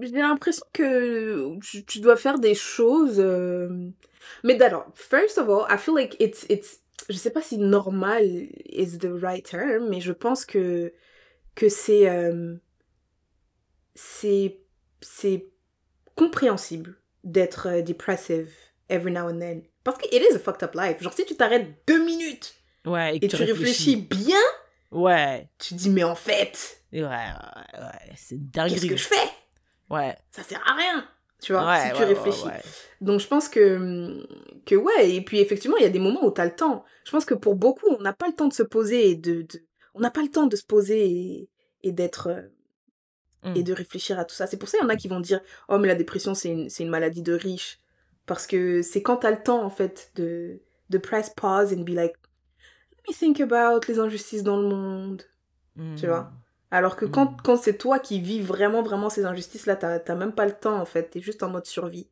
j'ai l'impression que tu, tu dois faire des choses. euh, Mais alors, first of all, I feel like it's, it's, je sais pas si normal is the right term, mais je pense que que c'est euh, c'est c'est compréhensible d'être euh, depressive every now and then. Parce que it is a fucked up life. Genre si tu t'arrêtes deux minutes Ouais, et, tu réfléchis bien, Ouais. tu dis mais en fait, Ouais, ouais, ouais. C'est qu'est-ce dingue. que je fais? Ouais. Ça sert à rien. Tu vois, ouais, si tu ouais, réfléchis. ouais. Donc je pense que, que ouais, et puis effectivement, il y a des moments où tu as le temps. Je pense que pour beaucoup, on n'a pas le temps de se poser et de... de- on n'a pas le temps de se poser et, et d'être... euh, Mm. et de réfléchir à tout ça. C'est pour ça qu'il y en a qui vont dire « Oh, mais la dépression, c'est une, une maladie de riche. » Parce que c'est quand tu as le temps, en fait, de, de press pause and be like « Let me think about les injustices dans le monde. » tu vois? Alors que quand, Mm. quand c'est toi qui vis vraiment, vraiment ces injustices-là, t'as t'as même pas le temps, en fait. T'es juste en mode survie.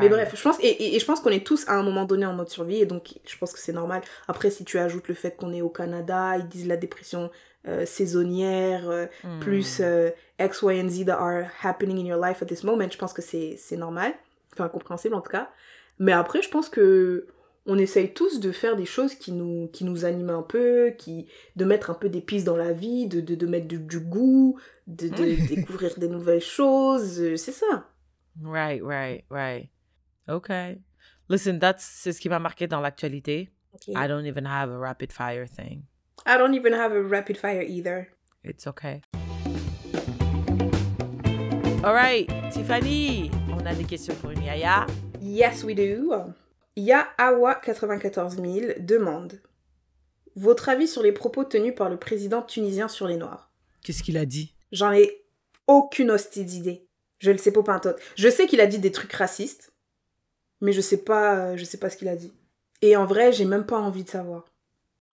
Mais bref, je pense, et, et- et je pense qu'on est tous à un moment donné en mode survie, et donc je pense que c'est normal. Après, si tu ajoutes le fait qu'on est au Canada, ils disent la dépression euh, saisonnière, euh, Mm. plus euh, X, Y and Z that are happening in your life at this moment, je pense que c'est c'est normal, enfin compréhensible en tout cas. Mais après, je pense que on essaye tous de faire des choses qui nous, qui nous animent un peu, qui, de mettre un peu des pistes dans la vie, de, de, de mettre du, du goût, de, de <laughs> découvrir des nouvelles choses, euh, c'est ça. Right, right, right. Okay. Listen, that's c'est ce qui m'a marqué dans l'actualité. I don't even have a rapid fire thing. I don't even have a rapid fire either. It's okay. All right, Tiffany, on a des questions pour Yaya. Yes, we do. Ya Awa 94 000 demande Votre avis sur les propos tenus par le président tunisien sur les Noirs? Qu'est-ce qu'il a dit? J'en ai aucune hostie d'idée. Je le sais pas pintote. Je sais qu'il a dit des trucs racistes, mais je sais pas, euh, je sais pas ce qu'il a dit. Et en vrai, j'ai même pas envie de savoir.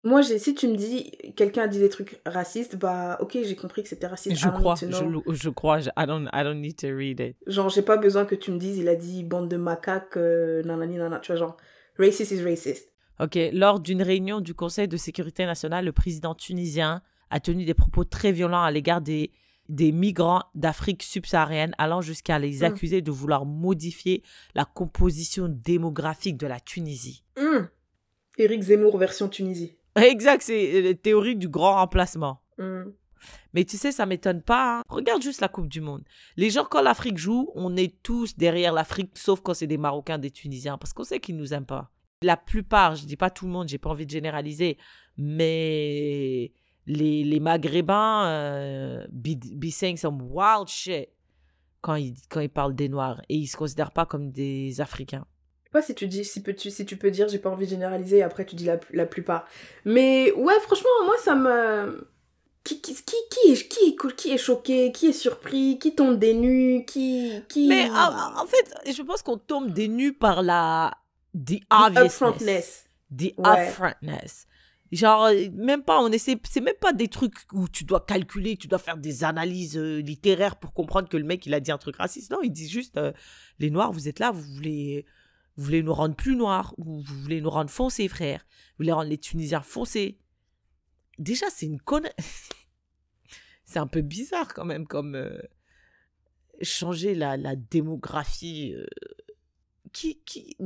Moi, si tu me dis quelqu'un a dit des trucs racistes, bah ok, j'ai compris que c'était raciste. Je don't crois, je, crois, je- I don't, I don't need to read it. Genre, j'ai pas besoin que tu me dises, il a dit bande de macaques, euh, nanani, nanana, tu vois, genre, racist is racist. Ok, lors d'une réunion du Conseil de sécurité nationale, le président tunisien a tenu des propos très violents à l'égard des, des migrants d'Afrique subsaharienne, allant jusqu'à les Mm. accuser de vouloir modifier la composition démographique de la Tunisie. Hmm. Éric Zemmour version Tunisie. <laughs> Exact, c'est la théorie du grand remplacement. Hmm. Mais tu sais, ça m'étonne pas. hein. Regarde juste la Coupe du Monde. Les gens, quand l'Afrique joue, on est tous derrière l'Afrique, sauf quand c'est des Marocains, des Tunisiens, parce qu'on sait qu'ils nous aiment pas. La plupart, je dis pas tout le monde, j'ai pas envie de généraliser, mais les, les Maghrébins euh, be, be saying some wild shit quand ils, quand ils parlent des Noirs et ils se considèrent pas comme des Africains. Pas si tu dis, si, peux, tu, si tu peux dire, j'ai pas envie de généraliser, et après tu dis la, la plupart. Mais ouais, franchement, moi ça me. Qui, qui, qui, qui, est, qui, est, qui est choqué, qui est surpris, qui tombe des nues, qui. qui... Mais en, en fait, je pense qu'on tombe des nues par la the The obviousness. upfrontness. The Ouais. upfrontness. Genre, même pas, on essaie, c'est même pas des trucs où tu dois calculer, tu dois faire des analyses euh, littéraires pour comprendre que le mec, il a dit un truc raciste. Non, il dit juste, euh, les noirs, vous êtes là, vous voulez, vous voulez nous rendre plus noirs, ou vous voulez nous rendre foncés, frère. Vous voulez rendre les Tunisiens foncés. Déjà, c'est une connerie. <laughs> c'est un peu bizarre quand même, comme euh, changer la, la démographie. euh, qui, qui,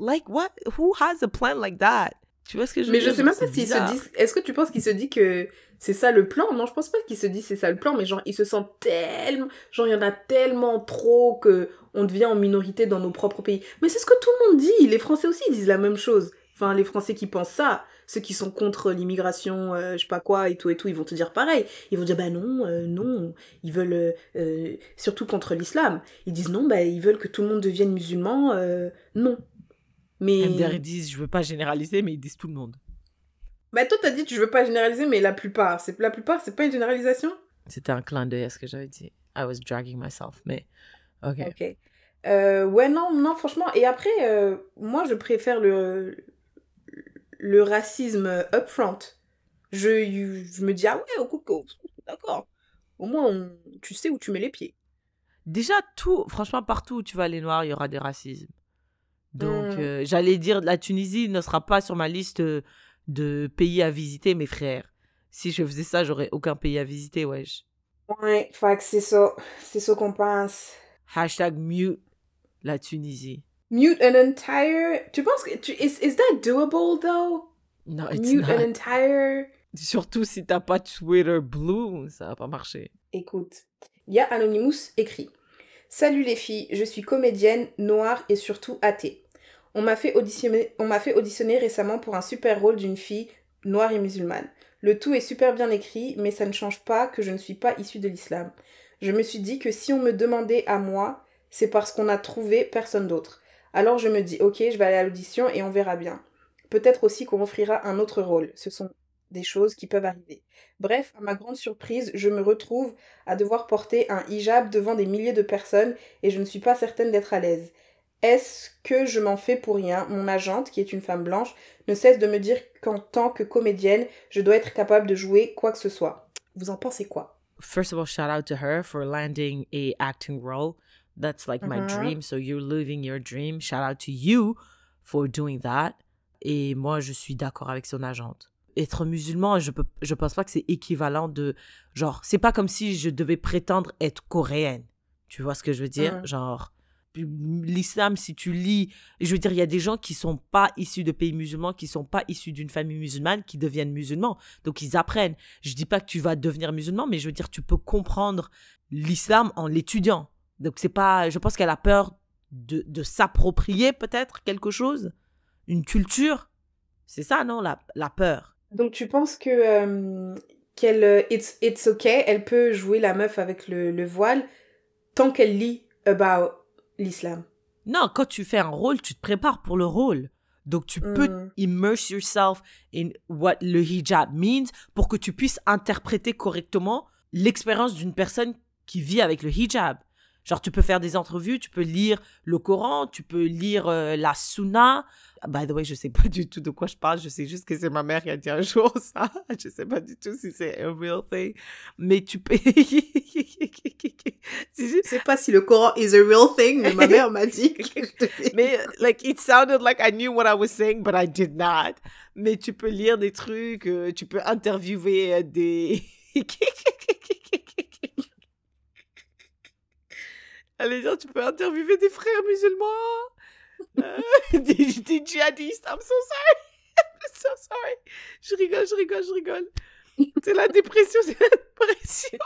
like what? Who has a plan like that? Tu vois ce que je veux Mais dire? je sais même pas s'il se dit. Est-ce que tu penses qu'il se dit que c'est ça le plan? Non, je pense pas qu'il se dit c'est ça le plan, mais genre il se sent tellement. Genre il y en a tellement trop que on devient en minorité dans nos propres pays. Mais c'est ce que tout le monde dit. Les Français aussi ils disent la même chose. Enfin, les Français qui pensent ça, ceux qui sont contre l'immigration, euh, je sais pas quoi et tout et tout, ils vont te dire pareil. Ils vont dire bah non, euh, non. Ils veulent euh, euh, surtout contre l'islam. Ils disent non, bah ils veulent que tout le monde devienne musulman. non. Mais MDR, ils disent, je veux pas généraliser, mais ils disent tout le monde. Bah toi t'as dit tu veux pas généraliser mais la plupart, c'est la plupart c'est pas une généralisation? C'était un clin d'œil à ce que j'avais dit. I was dragging myself, mais ok. Ok. Euh, ouais non non franchement et après euh, moi je préfère le le racisme upfront Je, je me dis, ah ouais, oh, d'accord. Au moins, tu sais où tu mets les pieds. Déjà, tout, franchement, partout où tu vas aller noir, il y aura des racismes. Donc, Hmm. euh, j'allais dire, la Tunisie ne sera pas sur ma liste euh, de pays à visiter, mes frères. Si je faisais ça, j'aurais aucun pays à visiter, wesh. Ouais, que c'est ça. C'est ça qu'on pense. Hashtag mute la Tunisie. Mute an entire. Tu penses que. Tu, is, is that doable though? Non, it's Mute not. an entire? Surtout si t'as pas Twitter Blue, ça va pas marcher. Écoute, il y a Anonymous écrit Salut les filles, je suis comédienne, noire et surtout athée. On m'a fait auditionner, récemment pour un super rôle d'une fille noire et musulmane. Le tout est super bien écrit, mais ça ne change pas que je ne suis pas issue de l'islam. Je me suis dit que si on me demandait à moi, c'est parce qu'on a trouvé personne d'autre. Alors je me dis ok, je vais aller à l'audition et on verra bien. Peut-être aussi qu'on m'offrira un autre rôle. Ce sont des choses qui peuvent arriver. Bref, à ma grande surprise, je me retrouve à devoir porter un hijab devant des milliers de personnes et je ne suis pas certaine d'être à l'aise. Est-ce que je m'en fais pour rien? Mon agente, qui est une femme blanche, ne cesse de me dire qu'en tant que comédienne, je dois être capable de jouer quoi que ce soit. Vous en pensez quoi? First of all, shout out to her for landing a acting role. That's like my Mhm. dream. So you're living your dream. Shout out to you for doing that. Et moi, je suis d'accord avec son agente. Être musulman, je peux, je pense pas que c'est équivalent de, genre, c'est pas comme si je devais prétendre être coréenne. Tu vois ce que je veux dire? Mhm. Genre, l'islam, si tu lis, je veux dire, il y a des gens qui sont pas issus de pays musulmans, qui sont pas issus d'une famille musulmane, qui deviennent musulmans. Donc, ils apprennent. Je dis pas que tu vas devenir musulman, mais je veux dire, tu peux comprendre l'islam en l'étudiant. Donc, c'est pas, je pense qu'elle a peur de, de s'approprier peut-être quelque chose, une culture. C'est ça, non, la, la peur. Donc tu penses que euh, qu'elle euh, it's, it's okay, elle peut jouer la meuf avec le, le voile tant qu'elle lit about l'islam. Non, quand tu fais un rôle, tu te prépares pour le rôle. Donc, tu peux Mm. immerse yourself in what le hijab means pour que tu puisses interpréter correctement l'expérience d'une personne qui vit avec le hijab. Genre, tu peux faire des entrevues, tu peux lire le Coran, tu peux lire euh, la Sunna. Ah, By the way, je sais pas du tout de quoi je parle, je sais juste que c'est ma mère qui a dit un jour <laughs> ça. Je sais pas du tout si c'est a real thing. Mais tu peux. <laughs> Je sais pas si le Coran is a real thing, mais ma mère m'a dit Mais, like, it sounded like I knew what I was saying, but I did not. Mais tu peux lire des trucs, euh, tu peux interviewer euh, des... <laughs> Allez, dire, tu peux interviewer des frères musulmans, euh, <laughs> des, des djihadistes. I'm so sorry. <laughs> I'm so sorry. Je rigole, je rigole, je rigole. C'est la dépression, <laughs> c'est la dépression.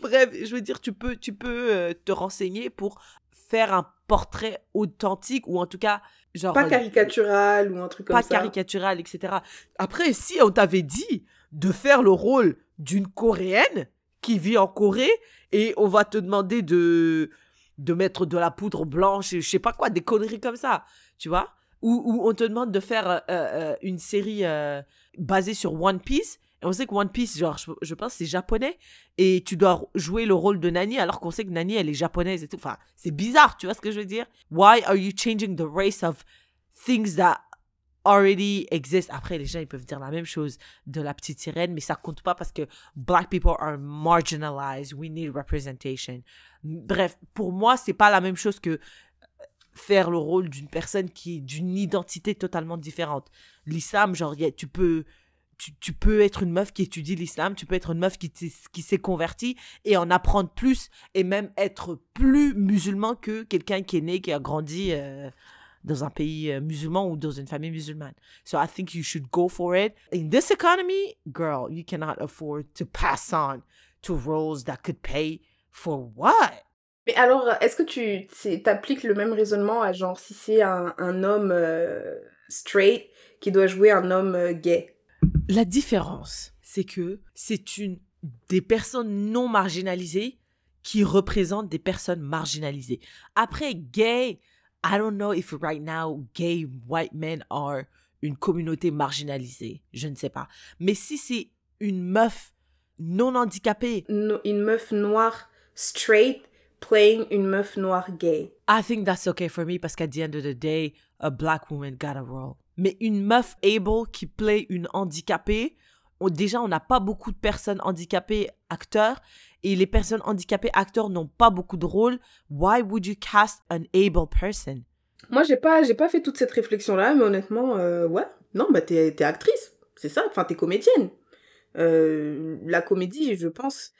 Bref, je veux dire, tu peux, tu peux euh, te renseigner pour faire un portrait authentique ou en tout cas, genre. pas caricatural ou un truc comme pas ça. caricatural, etc. Après, si on t'avait dit de faire le rôle d'une Coréenne qui vit en Corée et on va te demander de, de mettre de la poudre blanche, je sais pas quoi, des conneries comme ça, tu vois? Ou, ou on te demande de faire euh, euh, une série euh, basée sur One Piece. Et on sait que One Piece, genre, je, je pense, c'est japonais. Et tu dois jouer le rôle de Nani alors qu'on sait que Nani, elle est japonaise et tout. Enfin, c'est bizarre, tu vois ce que je veux dire? Why are you changing the race of things that already exist? Après, les gens, ils peuvent dire la même chose de la petite sirène, mais ça compte pas parce que black people are marginalized. We need representation. Bref, pour moi, c'est pas la même chose que faire le rôle d'une personne qui est d'une identité totalement différente. L'islam, genre, tu peux, tu, tu peux être une meuf qui étudie l'islam, tu peux être une meuf qui, qui s'est convertie et en apprendre plus et même être plus musulman que quelqu'un qui est né, qui a grandi euh, dans un pays euh, musulman ou dans une famille musulmane. So I think you should go for it. In this economy, girl, you cannot afford to pass on to roles that could pay for what? Mais alors, est-ce que tu t'appliques le même raisonnement à genre si c'est un, un homme euh, straight qui doit jouer un homme euh, gay? La différence, c'est que c'est une des personnes non marginalisées qui représentent des personnes marginalisées. Après, gay, I don't know if right now gay white men are une communauté marginalisée. Je ne sais pas. Mais si c'est une meuf non handicapée, No- Une meuf noire straight playing une meuf noire gay. I think that's okay for me parce qu'à the end of the day, a black woman got a role. Mais une meuf able qui play une handicapée, on- déjà, on n'a pas beaucoup de personnes handicapées acteurs. Et les personnes handicapées acteurs n'ont pas beaucoup de rôles. Why would you cast an able person? Moi, j'ai pas, j'ai pas fait toute cette réflexion-là, mais honnêtement, euh, ouais. Non, bah, t'es, actrice. C'est ça. Enfin, t'es comédienne. Euh, la comédie, je pense,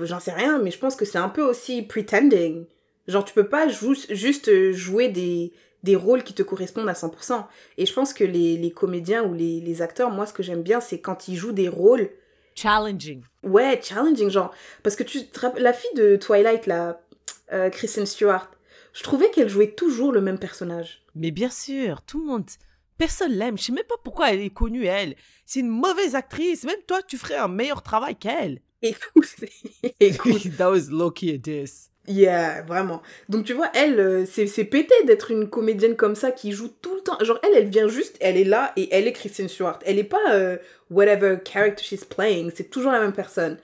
j'en sais rien, mais je pense que c'est un peu aussi pretending. Genre, tu peux pas jou- juste euh, jouer des, des rôles qui te correspondent à 100%. Et je pense que les, les comédiens ou les, les acteurs, moi, ce que j'aime bien, c'est quand ils jouent des rôles Challenging. Ouais, challenging, genre. Parce que tu la fille de Twilight, là, euh, Kristen Stewart, je trouvais qu'elle jouait toujours le même personnage. Mais bien sûr, tout le monde. Personne l'aime. Je sais même pas pourquoi elle est connue, elle. C'est une mauvaise actrice. Même toi, tu ferais un meilleur travail qu'elle. <laughs> Écoute, écoute, <laughs> That was low-key a diss. yeah, vraiment. Donc tu vois, elle, euh, c'est c'est pété d'être une comédienne comme ça qui joue tout le temps. Genre, elle, elle vient juste, elle est là et elle est Kristen Stewart. Elle est pas euh, whatever character she's playing, c'est toujours la même personne.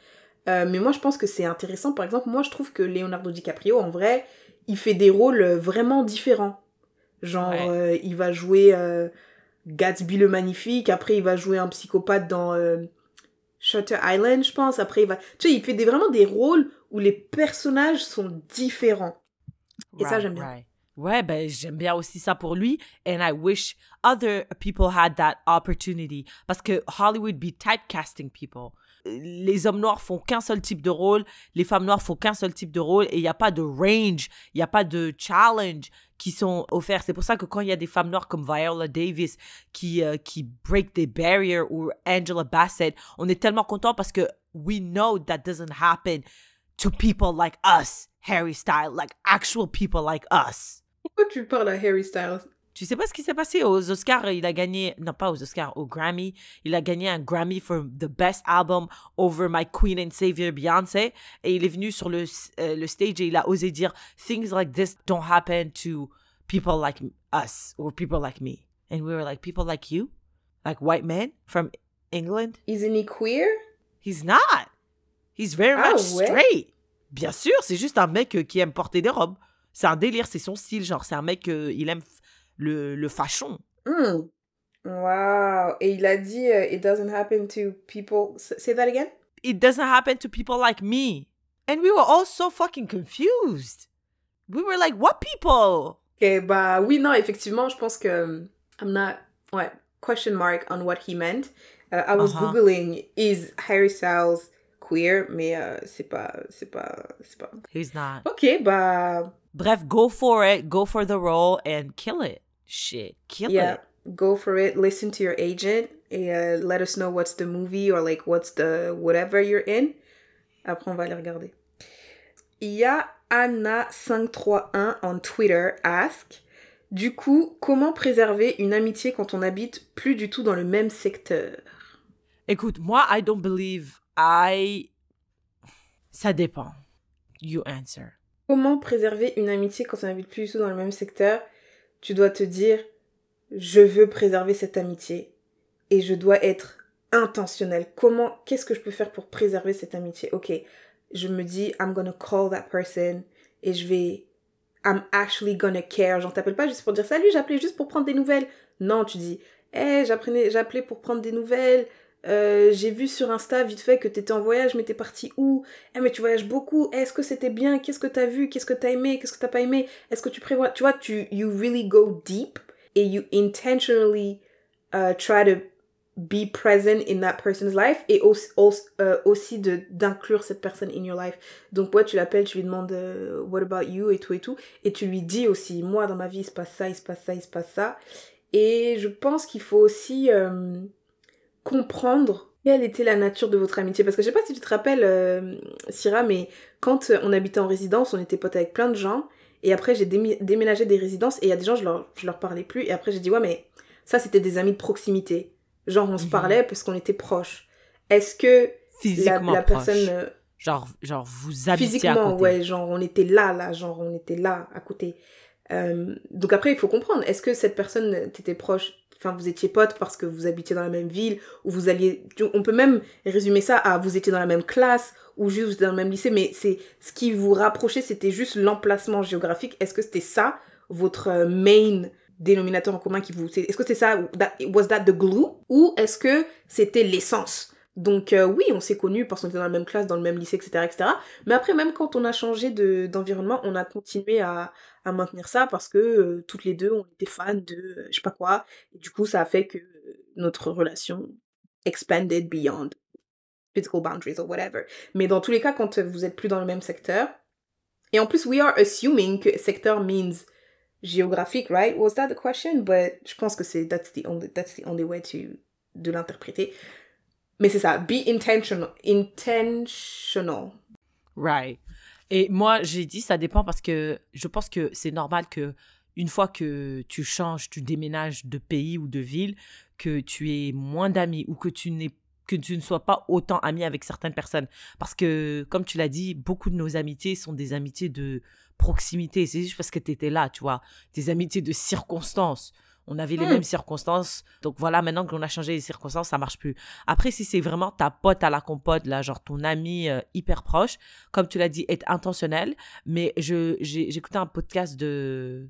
Euh, mais moi, je pense que c'est intéressant. Par exemple, moi, je trouve que Leonardo DiCaprio, en vrai, il fait des rôles vraiment différents. Genre, Ouais. euh, il va jouer Gatsby le Magnifique, après, il va jouer un psychopathe dans Shutter Island, je pense. Après, il va. Tu sais, il fait des, vraiment des rôles où les personnages sont différents. Et ça, j'aime bien. right. Ouais, ben j'aime bien aussi ça pour lui. And I wish other people had that opportunity. Parce que Hollywood be typecasting people. Les hommes noirs font qu'un seul type de rôle, les femmes noires font qu'un seul type de rôle, et il n'y a pas de range, il n'y a pas de challenge qui sont offerts. C'est pour ça que quand il y a des femmes noires comme Viola Davis qui, euh, qui break des barriers ou Angela Bassett, on est tellement content parce que we know that doesn't happen to people like us, Harry Styles, like actual people like us. Pourquoi tu parles à Harry Styles? Tu sais pas ce qui s'est passé? Aux Oscars? Il a gagné, non pas aux Oscars, aux Grammy. Il a gagné un Grammy for the best album over my Queen and Savior Beyoncé. Et il est venu sur le, euh, le stage et il a osé dire Things like this don't happen to people like us or people like me. And we were like, People like you? Like white men from England? Isn't he queer? He's not. He's very Ah much ouais? straight. Bien sûr, c'est juste un mec euh, qui aime porter des robes. C'est un délire, c'est son style. Genre, c'est un mec, euh, il aime le, le fashion. Hmm. Wow. Et il a dit, euh, it doesn't happen to people. S- Say that again? It doesn't happen to people like me. And we were all so fucking confused. We were like, what people? Ok, bah oui, non, effectivement, je pense que um, I'm not, ouais, question mark on what he meant. Uh, I was Uh-huh. googling is Harry Styles queer, mais euh, c'est pas, c'est pas, c'est pas. He's not. Ok, bah Bref, go for it. Go for the role and kill it. Shit, kill yeah, it. go for it. Listen to your agent et uh, let us know what's the movie or like what's the whatever you're in. Après, on va aller regarder. Il y a Anna531 on Twitter ask. Du coup, comment préserver une amitié quand on habite plus du tout dans le même secteur? Écoute, moi, I don't believe I... Ça dépend. You answer. Comment préserver une amitié quand on habite plus du tout dans le même secteur? Tu dois te dire, je veux préserver cette amitié et je dois être intentionnel. Comment, qu'est-ce que je peux faire pour préserver cette amitié? Ok, je me dis, I'm gonna call that person et je vais, I'm actually gonna care. Genre, t'appelles pas juste pour dire salut, j'appelais juste pour prendre des nouvelles. Non, tu dis, hé, j'apprenais, j'appelais pour prendre des nouvelles. Euh, j'ai vu sur Insta vite fait que t'étais en voyage, mais t'es parti où? Eh mais tu voyages beaucoup, est-ce que c'était bien? Qu'est-ce que t'as vu? Qu'est-ce que t'as aimé? Qu'est-ce que t'as pas aimé? Est-ce que tu prévois Tu vois, tu you really go deep et you intentionally uh, try to be present in that person's life et aussi, euh, aussi de d'inclure cette personne in your life. Donc ouais, tu l'appelles, tu lui demandes euh, what about you et tout et tout. Et tu lui dis aussi moi dans ma vie il se passe ça, il se passe ça, il se passe ça. Et je pense qu'il faut aussi euh, comprendre quelle était la nature de votre amitié. Parce que je sais pas si tu te rappelles, euh, Syrah, mais quand euh, on habitait en résidence, on était potes avec plein de gens. Et après, j'ai déménagé des résidences et il y a des gens, je leur, je leur parlais plus. Et après, j'ai dit, ouais, mais ça, c'était des amis de proximité. Genre, on se Mhm. parlait parce qu'on était proches. Est-ce que la, Physiquement la proche. personne. euh, Genre, genre, vous habitez à Physiquement, côté. ouais, genre on était là, là, genre on était là, à côté. Euh, donc après, il faut comprendre, est-ce que cette personne, t'étais proche, enfin vous étiez potes parce que vous habitiez dans la même ville, ou vous alliez, on peut même résumer ça à vous étiez dans la même classe, ou juste vous étiez dans le même lycée, mais c'est ce qui vous rapprochait, c'était juste l'emplacement géographique. Est-ce que c'était ça, votre euh, main dénominateur en commun qui vous... Est-ce que c'est ça Was that the glue? Ou est-ce que c'était l'essence? Donc euh, oui, on s'est connus parce qu'on était dans la même classe, dans le même lycée, etc. etc. Mais après, même quand on a changé d'environnement, on a continué à, maintenir ça parce que euh, toutes les deux, on était fans de euh, je sais pas quoi. Et du coup, ça a fait que notre relation expanded beyond physical boundaries or whatever. Mais dans tous les cas, quand vous êtes plus dans le même secteur, et en plus, we are assuming que secteur means géographique, right? Was that the question? But je pense que c'est that's the only that's the only way to de l'interpréter. Mais c'est ça, be intentional. Intentional. Right. Et moi, j'ai dit, ça dépend parce que je pense que c'est normal que une fois que tu changes, tu déménages de pays ou de ville, que tu aies moins d'amis ou que tu que tu ne sois pas autant ami avec certaines personnes. Parce que, comme tu l'as dit, beaucoup de nos amitiés sont des amitiés de proximité. C'est juste parce que tu étais là, tu vois. Des amitiés de circonstances. On avait les hmm. mêmes circonstances. Donc voilà, maintenant qu'on a changé les circonstances, ça marche plus. Après, si c'est vraiment ta pote à la compote, là, genre ton ami euh, hyper proche, comme tu l'as dit, être intentionnel. Mais je, j'ai, écouté un podcast de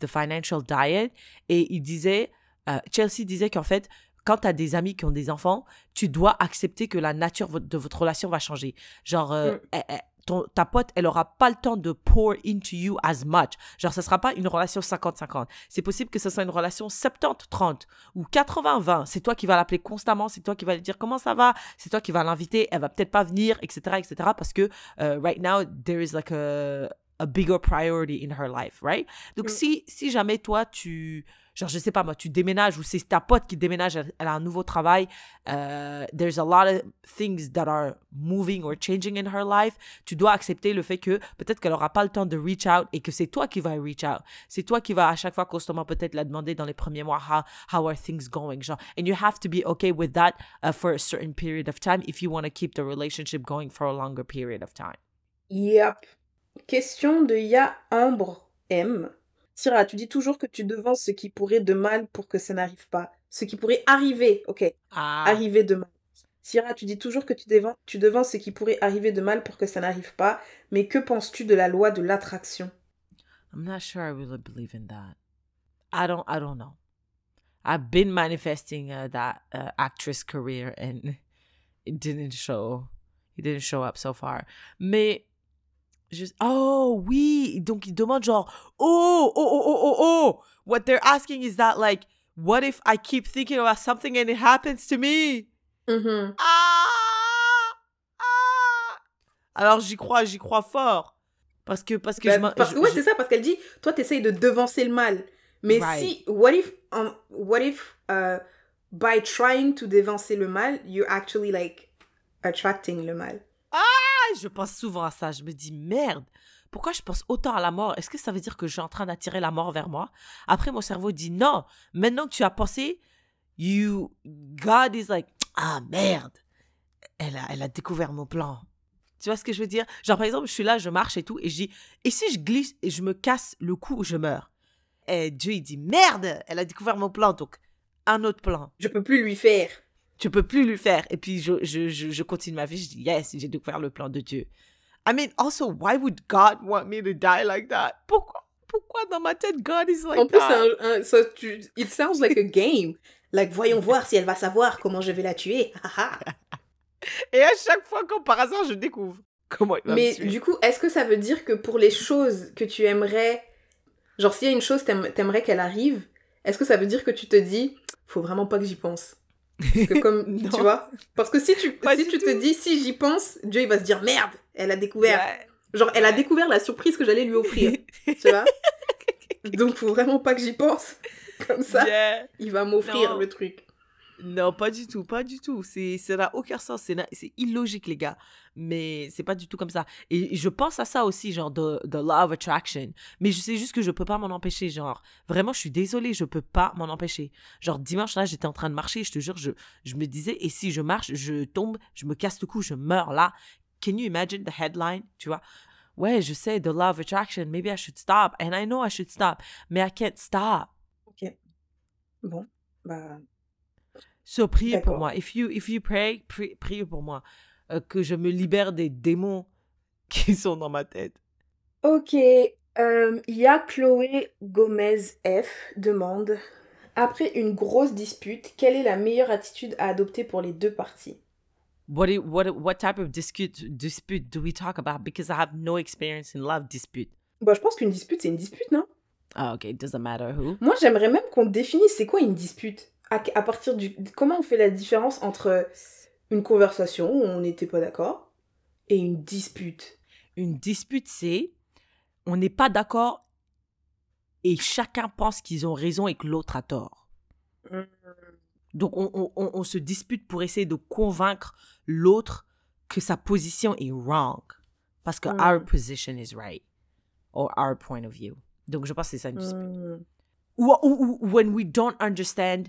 The Financial Diet et il disait, euh, Chelsea disait qu'en fait, quand tu as des amis qui ont des enfants, tu dois accepter que la nature de votre relation va changer. Genre, euh, ta pote, elle aura pas le temps de pour into you as much. Genre, ce sera pas une relation 50-50. C'est possible que ce soit une relation 70-30 ou 80-20. C'est toi qui vas l'appeler constamment, c'est toi qui vas lui dire comment ça va, c'est toi qui vas l'inviter, elle va peut-être pas venir, etc., etc., parce que uh, right now, there is like a, a bigger priority in her life, right? Donc, mm. si, si jamais toi, tu genre, je sais pas, moi, tu déménages ou c'est ta pote qui déménage, elle, a un nouveau travail, uh, there's a lot of things that are moving or changing in her life, tu dois accepter le fait que peut-être qu'elle aura pas le temps de reach out et que c'est toi qui vas reach out. C'est toi qui vas à chaque fois constamment peut-être la demander dans les premiers mois, how, how are things going, genre. And you have to be okay with that uh, for a certain period of time if you want to keep the relationship going for a longer period of time. Yep. Question de Ya Ambre M. Syrah, tu dis toujours que tu devances ce qui pourrait de mal pour que ça n'arrive pas. Ce qui pourrait arriver, ok. Ah. Arriver de mal. Syrah, tu dis toujours que tu, devances, tu devances ce qui pourrait arriver de mal pour que ça n'arrive pas. Mais que penses-tu de la loi de l'attraction? I'm not sure I really believe in that. I don't, I don't know. I've been manifesting uh, that uh, actress career and <laughs> it didn't show. It didn't show up so far. Mais oh oui, donc ils demandent genre oh oh oh oh oh oh. What they're asking is that like what if I keep thinking about something and it happens to me? Mm-hmm. Ah, ah. Alors j'y crois, j'y crois fort. Parce que parce que bah, je, ouais, c'est ça parce qu'elle dit toi t'essayes de devancer le mal. Mais si what if um, what if uh, by trying to devancer le mal, you're actually like attracting le mal je pense souvent à ça. Je me dis, merde, pourquoi je pense autant à la mort? Est-ce que ça veut dire que je suis en train d'attirer la mort vers moi? Après, mon cerveau dit, non, maintenant que tu as pensé, you, God is like, ah merde, elle a, elle a découvert mon plan. Tu vois ce que je veux dire? Genre, par exemple, je suis là, je marche et tout, et je dis, et si je glisse et je me casse le cou, je meurs Et Dieu, il dit, merde, elle a découvert mon plan, donc un autre plan. Je peux plus lui faire tu peux plus lui faire. Et puis je, je, je, je continue ma vie, je dis yes, j'ai découvert le plan de Dieu. I mean, also, why would God want me to die like that? Pourquoi, pourquoi dans ma tête God is like en plus, Un, ça, tu, it sounds like a <laughs> game. Like, voyons voir si elle va savoir comment je vais la tuer. <laughs> Et à chaque fois, comme par hasard, je découvre comment il va Mais du coup, est-ce que ça veut dire que pour les choses que tu aimerais, genre s'il y a une chose t'aimerais qu'elle arrive, est-ce que ça veut dire que tu te dis, faut vraiment pas que j'y pense? Que comme, <laughs> tu vois Parce que si tu, si tu te dis, si j'y pense, Dieu il va se dire, merde, elle a découvert. Genre, elle a découvert la surprise que j'allais lui offrir. <laughs> tu vois <laughs> Donc, faut vraiment pas que j'y pense. Comme ça, il va m'offrir le truc. Non, pas du tout, pas du tout. C'est, ça n'a aucun sens. C'est, c'est illogique, les gars. Mais c'est pas du tout comme ça. Et je pense à ça aussi, genre, de, de law of attraction. Mais je sais juste que je peux pas m'en empêcher. Genre, vraiment, je suis désolée, je peux pas m'en empêcher. Genre, dimanche, là, j'étais en train de marcher, je te jure, je, je me disais, et si je marche, je tombe, je me casse le cou, je meurs là. Can you imagine the headline, tu vois? Ouais, je sais, the law of attraction, maybe I should stop. And I know I should stop, mais I can't stop. Ok. Bon, bah So, priez pour moi. If you, if you pray, priez pour moi. Euh, que je me libère des démons <laughs> qui sont dans ma tête. Ok. Euh, Il y a Chloé Gomez F demande Après une grosse dispute, quelle est la meilleure attitude à adopter pour les deux parties? What, i- what, what type of dispute, dispute do we talk about? Because I have no experience in love dispute. Bah, je pense qu'une dispute, c'est une dispute, non? Ah, okay, it doesn't matter who. Moi, j'aimerais même qu'on définisse c'est quoi une dispute. À, à partir du. Comment on fait la différence entre une conversation où on n'était pas d'accord et une dispute Une dispute, c'est on n'est pas d'accord et chacun pense qu'ils ont raison et que l'autre a tort. Donc, on, on- on- on se dispute pour essayer de convaincre l'autre que sa position est wrong. Parce que Mm. our position is right. Or our point of view. Donc, je pense que c'est ça une dispute. Hmm. Ou, ou- ou when we don't understand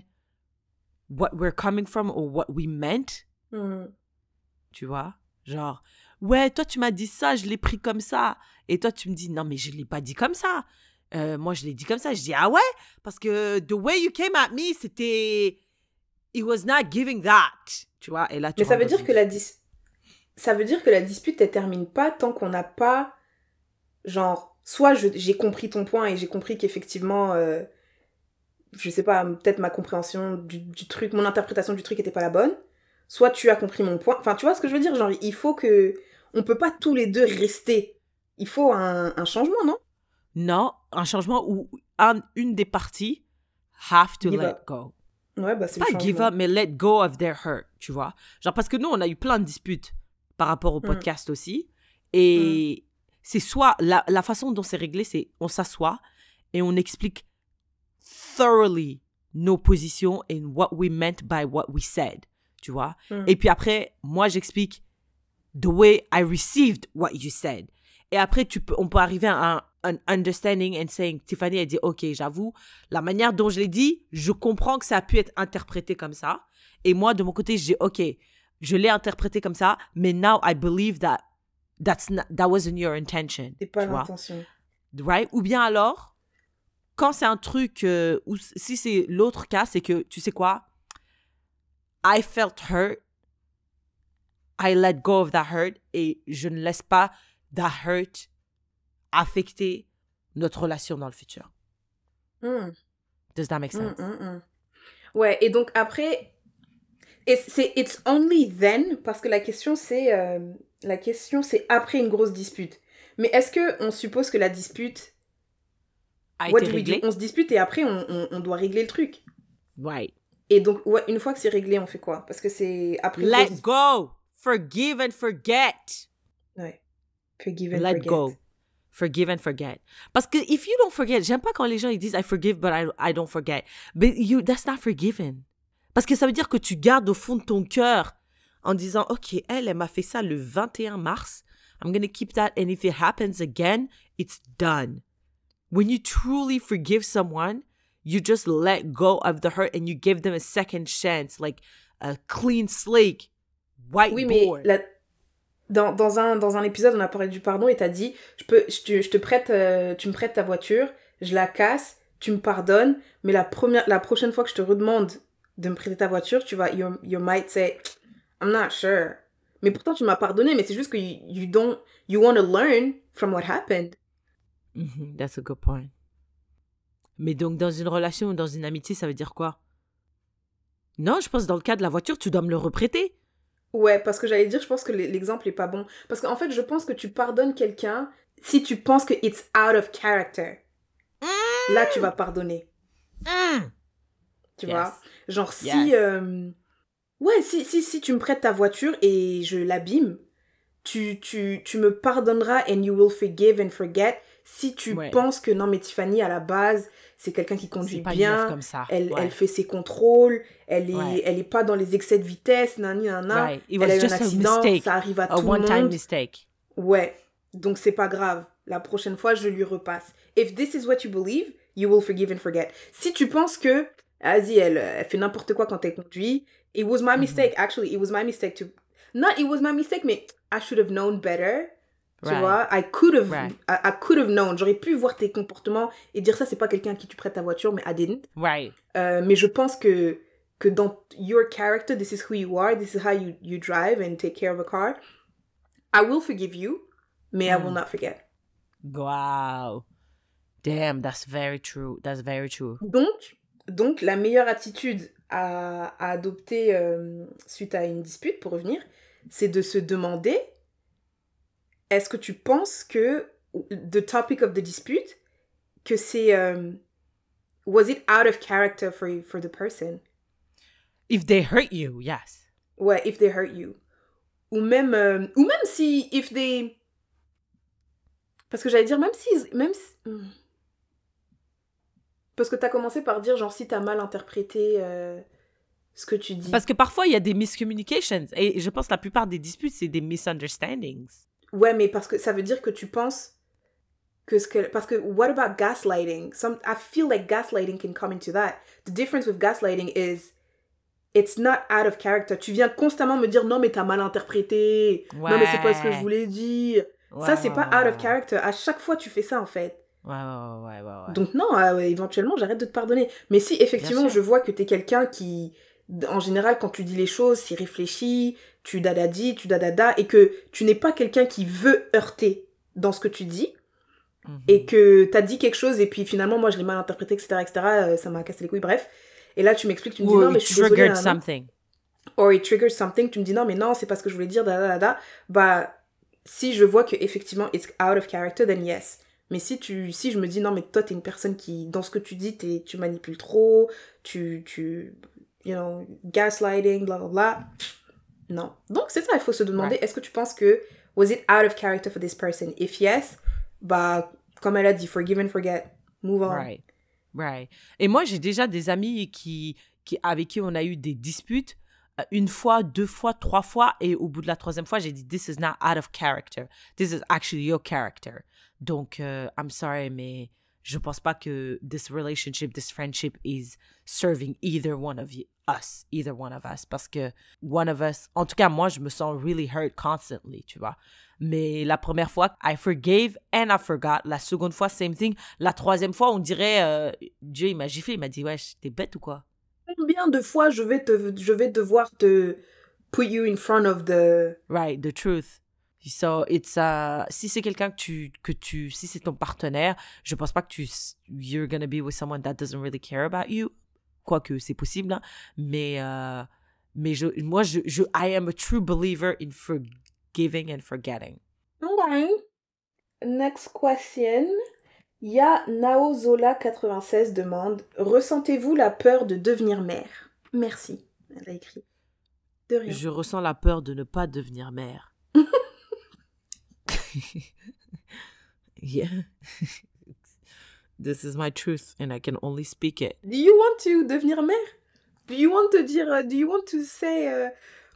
what we're coming from or what we meant, Hmm. tu vois? Genre, ouais, toi, tu m'as dit ça, je l'ai pris comme ça. Et toi, tu me dis, non, mais je ne l'ai pas dit comme ça. Euh, moi, je l'ai dit comme ça. Je dis, ah ouais, parce que the way you came at me, c'était. It was not giving that. Tu vois, et là, tu Mais ça veut dire que la dis... ça veut dire que la dispute elle termine pas tant qu'on n'a pas genre soit j'ai compris ton point et j'ai compris qu'effectivement euh, je sais pas peut-être ma compréhension du, du truc mon interprétation du truc était pas la bonne soit tu as compris mon point enfin tu vois ce que je veux dire? Genre il faut que on peut pas tous les deux rester il faut un, un changement non? Non, un changement où un- une des parties have to Give let up. go. ouais bah c'est le Pas changement give up, mais let go of their hurt, tu vois. Genre, parce que nous, on a eu plein de disputes par rapport au Mm. podcast aussi. Et c'est soit, la, la façon dont c'est réglé, c'est on s'assoit et on explique thoroughly nos positions and what we meant by what we said, tu vois. Mm. Et puis après, moi, j'explique the way I received what you said. Et après, tu peux, on peut arriver à un, un understanding and saying, Tiffany a dit, OK, j'avoue, la manière dont je l'ai dit, je comprends que ça a pu être interprété comme ça. Et moi, de mon côté, je dis, OK, je l'ai interprété comme ça, mais now I believe that that's not, that wasn't your intention. c'est pas l'intention right? Ou bien alors, quand c'est un truc, euh, ou si c'est l'autre cas, c'est que, tu sais quoi? I felt hurt. I let go of that hurt et je ne laisse pas that hurt affecter notre relation dans le futur. Hmm. Does that make sense? Mm, mm, mm. Ouais, et donc après, c'est it's only then parce que la question c'est euh, la question c'est après une grosse dispute. Mais est-ce que on suppose que la dispute, A what été do we do? réglé? on se dispute et après on, on, on doit régler le truc. Right. Et donc ouais, une fois que c'est réglé, on fait quoi? Parce que c'est après. Let go. Forgive and forget. Ouais. Forgive and Let forget. go. Forgive and forget. Parce que if you don't forget, j'aime pas quand les gens ils disent I forgive but I, I don't forget. But you that's not forgiven. Parce que ça veut dire que tu gardes au fond de ton cœur en disant OK, elle elle m'a fait ça le 21 mars. I'm going to keep that and if it happens again, it's done. When you truly forgive someone, you just let go of the hurt and you give them a second chance like a clean slate, white Oui, mais board. la- dans, dans, un, dans un épisode, on a parlé du pardon et t'as dit je, peux, je, te, je te prête, euh, tu me prêtes ta voiture, je la casse, tu me pardonnes, mais la, première, la prochaine fois que je te redemande de me prêter ta voiture, tu vas, you, you might say, I'm not sure. Mais pourtant, tu m'as pardonné, mais c'est juste que you, you don't, you want to learn from what happened. Mhm, That's a good point. Mais donc, dans une relation ou dans une amitié, ça veut dire quoi? Non, je pense dans le cas de la voiture, tu dois me le reprêter. Ouais, parce que j'allais dire, je pense que l'exemple est pas bon. Parce qu'en fait, je pense que tu pardonnes quelqu'un si tu penses que it's out of character. Là, tu vas pardonner. Tu Yes. vois Genre, si. Euh, Ouais, si, si, si tu me prêtes ta voiture et je l'abîme, tu, tu, tu me pardonneras and you will forgive and forget si tu Ouais. penses que non, mais Tiffany, à la base, c'est quelqu'un qui conduit pas bien. comme ça. Elle, Ouais. elle fait ses contrôles, elle est, Ouais. elle est pas dans les excès de vitesse. Right. It Elle a eu un a accident, ça arrive à A tout le monde. mistake. Ouais, donc c'est pas grave. La prochaine fois, je lui repasse. If this is what you believe, you will forgive and forget. Si tu penses que, vas-y, elle, elle fait n'importe quoi quand elle conduit, it was my mistake. Actually, it was my mistake to. Not it was my mistake, mais I should have known better. Tu Right. vois, I could have, Right. I, I could have known. J'aurais pu voir tes comportements et dire ça, c'est pas quelqu'un à qui tu prêtes ta voiture, mais I didn't. Right. Euh, mais je pense que, que dans your character, this is who you are, this is how you, you drive and take care of a car. I will forgive you, mais I will Mm. not forget. Wow. Damn, that's very true. That's very true. Donc, donc la meilleure attitude à, à adopter euh, suite à une dispute, pour revenir, c'est de se demander est-ce que tu penses que the topic of the dispute, que c'est euh, was it out of character for for the person? If they hurt you, yes. Ouais, if they hurt you. Ou même, euh, ou même si, if they... Parce que j'allais dire, même si... Même si... Hmm. Parce que t'as commencé par dire, genre, si t'as mal interprété euh, ce que tu dis. Parce que parfois, il y a des miscommunications. Et je pense que la plupart des disputes, c'est des misunderstandings. Ouais, mais parce que ça veut dire que tu penses que ce que... Parce que, what about gaslighting? Some, I feel like gaslighting can come into that. The difference with gaslighting is it's not out of character. Tu viens constamment me dire non, mais t'as mal interprété. Non, mais c'est pas ce que je voulais dire. ça, c'est pas out of character. À chaque fois, tu fais ça, en fait. Ouais, ouais, ouais, ouais. Donc, non, euh, éventuellement, j'arrête de te pardonner. Mais si effectivement, je vois que t'es quelqu'un qui, en général, quand tu dis les choses, s'y réfléchit, tu dadadi, tu dadada, et que tu n'es pas quelqu'un qui veut heurter dans ce que tu dis, mhm. et que t'as dit quelque chose, et puis finalement, moi, je l'ai mal interprété, etc., etc., euh, ça m'a cassé les couilles, bref. Et là, tu m'expliques, tu me dis non, mais je suis désolée. something. Or it triggers something, tu me dis non, mais non, c'est pas ce que je voulais dire, da, da, da, Bah, si je vois que effectivement it's out of character, then yes. Mais si tu, si je me dis non, mais toi, t'es une personne qui, dans ce que tu dis, es, tu manipules trop, tu, tu, you know, gaslighting, bla bla bla. Non. Donc c'est ça, il faut se demander, est-ce que tu penses que was it out of character for this person? If yes, bah, comme elle a dit, forgive and forget, move on. Right. Right. Et moi, j'ai déjà des amis qui, qui, avec qui on a eu des disputes euh, une fois, deux fois, trois fois, et au bout de la troisième fois, j'ai dit, this is not out of character. This is actually your character. Donc, euh, I'm sorry, mais je pense pas que this relationship, this friendship is serving either one of you, us, either one of us. Parce que one of us, en tout cas, moi, je me sens really hurt constantly, tu vois. Mais la première fois, I forgave and I forgot. La seconde fois, same thing. La troisième fois, on dirait, euh, Dieu, il m'a giflé, il m'a dit, ouais, t'es bête ou quoi? Combien de fois je vais, te, je vais devoir te put you in front of the... Right, the truth. So it's uh, si c'est quelqu'un que tu que tu si c'est ton partenaire, je pense pas que tu you're gonna be with someone that doesn't really care about you. Quoique c'est possible, hein. mais euh, mais je moi je, je I am a true believer in forgiving and forgetting. Okay. Next question. Ya Naozola96 demande Ressentez-vous la peur de devenir mère? Merci. Elle a écrit. De rien. Je ressens la peur de ne pas devenir mère. <laughs> yeah. <laughs> This is my truth and I can only speak it. Do you want to devenir mère? Do you want to dire, uh, do you want to say, uh,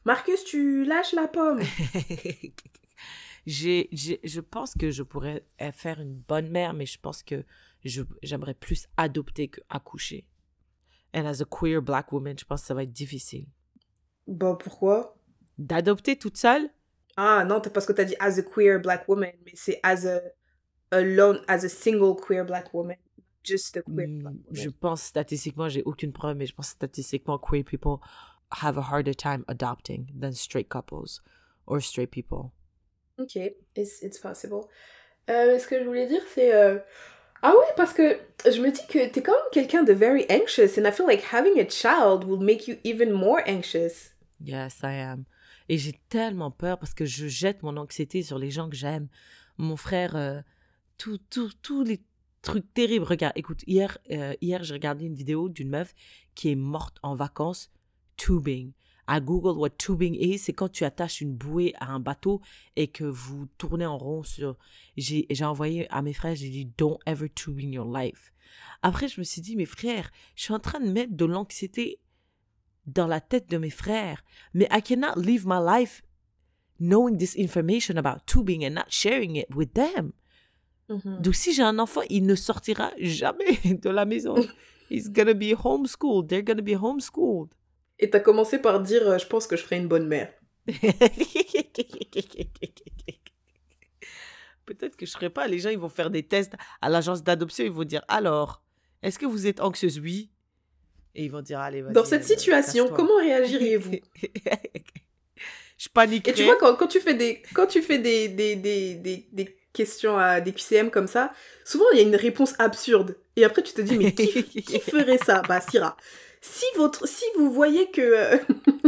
Marcus, tu lâches la pomme? <laughs> j'ai, je pense que je pourrais faire une bonne mère, mais je pense que j'aimerais plus adopter qu'accoucher. And as a queer black woman, je pense que ça va être difficile. Bah pourquoi? D'adopter toute seule? Ah non, parce que tu as dit as a queer black woman, mais c'est as a alone, as a single queer black woman. Just a queer black woman. Je pense statistiquement, j'ai aucune preuve, mais je pense statistiquement queer people have a harder time adopting than straight couples or straight people. Ok, it's, it's possible. Euh, ce que je voulais dire, c'est. Euh... Ah oui, parce que je me dis que t'es quand même quelqu'un de very anxious, and I feel like having a child will make you even more anxious. Yes, I am. Et j'ai tellement peur parce que je jette mon anxiété sur les gens que j'aime. Mon frère, euh, tous les trucs terribles. Regarde, écoute, hier, euh, hier j'ai regardé une vidéo d'une meuf qui est morte en vacances tubing. À Google, what tubing is, c'est quand tu attaches une bouée à un bateau et que vous tournez en rond sur. J'ai envoyé à mes frères, j'ai dit, don't ever tubing your life. Après, je me suis dit, mes frères, je suis en train de mettre de l'anxiété dans la tête de mes frères. Mais I cannot live my life knowing this information about tubing and not sharing it with them. Mm-hmm. Donc si j'ai un enfant, il ne sortira jamais <laughs> de la maison. He's gonna be homeschooled. They're gonna be homeschooled. Et t'as commencé par dire, euh, je pense que je ferai une bonne mère. <laughs> Peut-être que je ferai pas. Les gens, ils vont faire des tests à l'agence d'adoption. Ils vont dire, alors, est-ce que vous êtes anxieuse? Oui. Et ils vont dire, allez, vas-y. Dans cette euh, situation, comment réagiriez-vous <laughs> Je paniquerais. Et tu vois, quand, quand, tu fais des, quand tu fais des, des, des, des, questions à des QCM comme ça, souvent il y a une réponse absurde. Et après tu te dis, mais qui, <laughs> qui ferait ça? Bah, Syrah. Si, votre, si vous voyez que.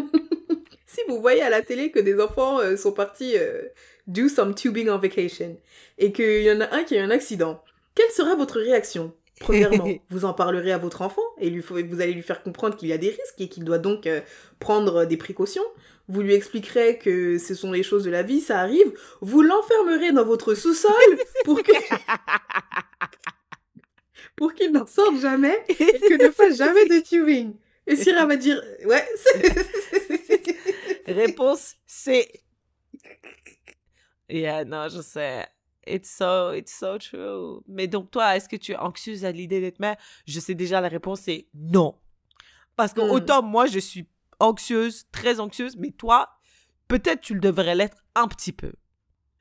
<laughs> si vous voyez à la télé que des enfants euh, sont partis euh, do some tubing on vacation et qu'il y en a un qui a eu un accident, quelle sera votre réaction? Premièrement, <laughs> vous en parlerez à votre enfant et lui, vous allez lui faire comprendre qu'il y a des risques et qu'il doit donc euh, prendre des précautions. Vous lui expliquerez que ce sont les choses de la vie, ça arrive. Vous l'enfermerez dans votre sous-sol pour que... <laughs> pour qu'il n'en sorte jamais et que ne fasse jamais de tubing. Et Syrah va dire, ouais. <laughs> Réponse C. Yeah, non, je sais. It's so, it's so true. Mais donc, toi, est-ce que tu es anxieuse à l'idée d'être mère? Je sais déjà la réponse, c'est non. Parce que hmm. autant moi, je suis anxieuse, très anxieuse, mais toi, peut-être tu le devrais l'être un petit peu.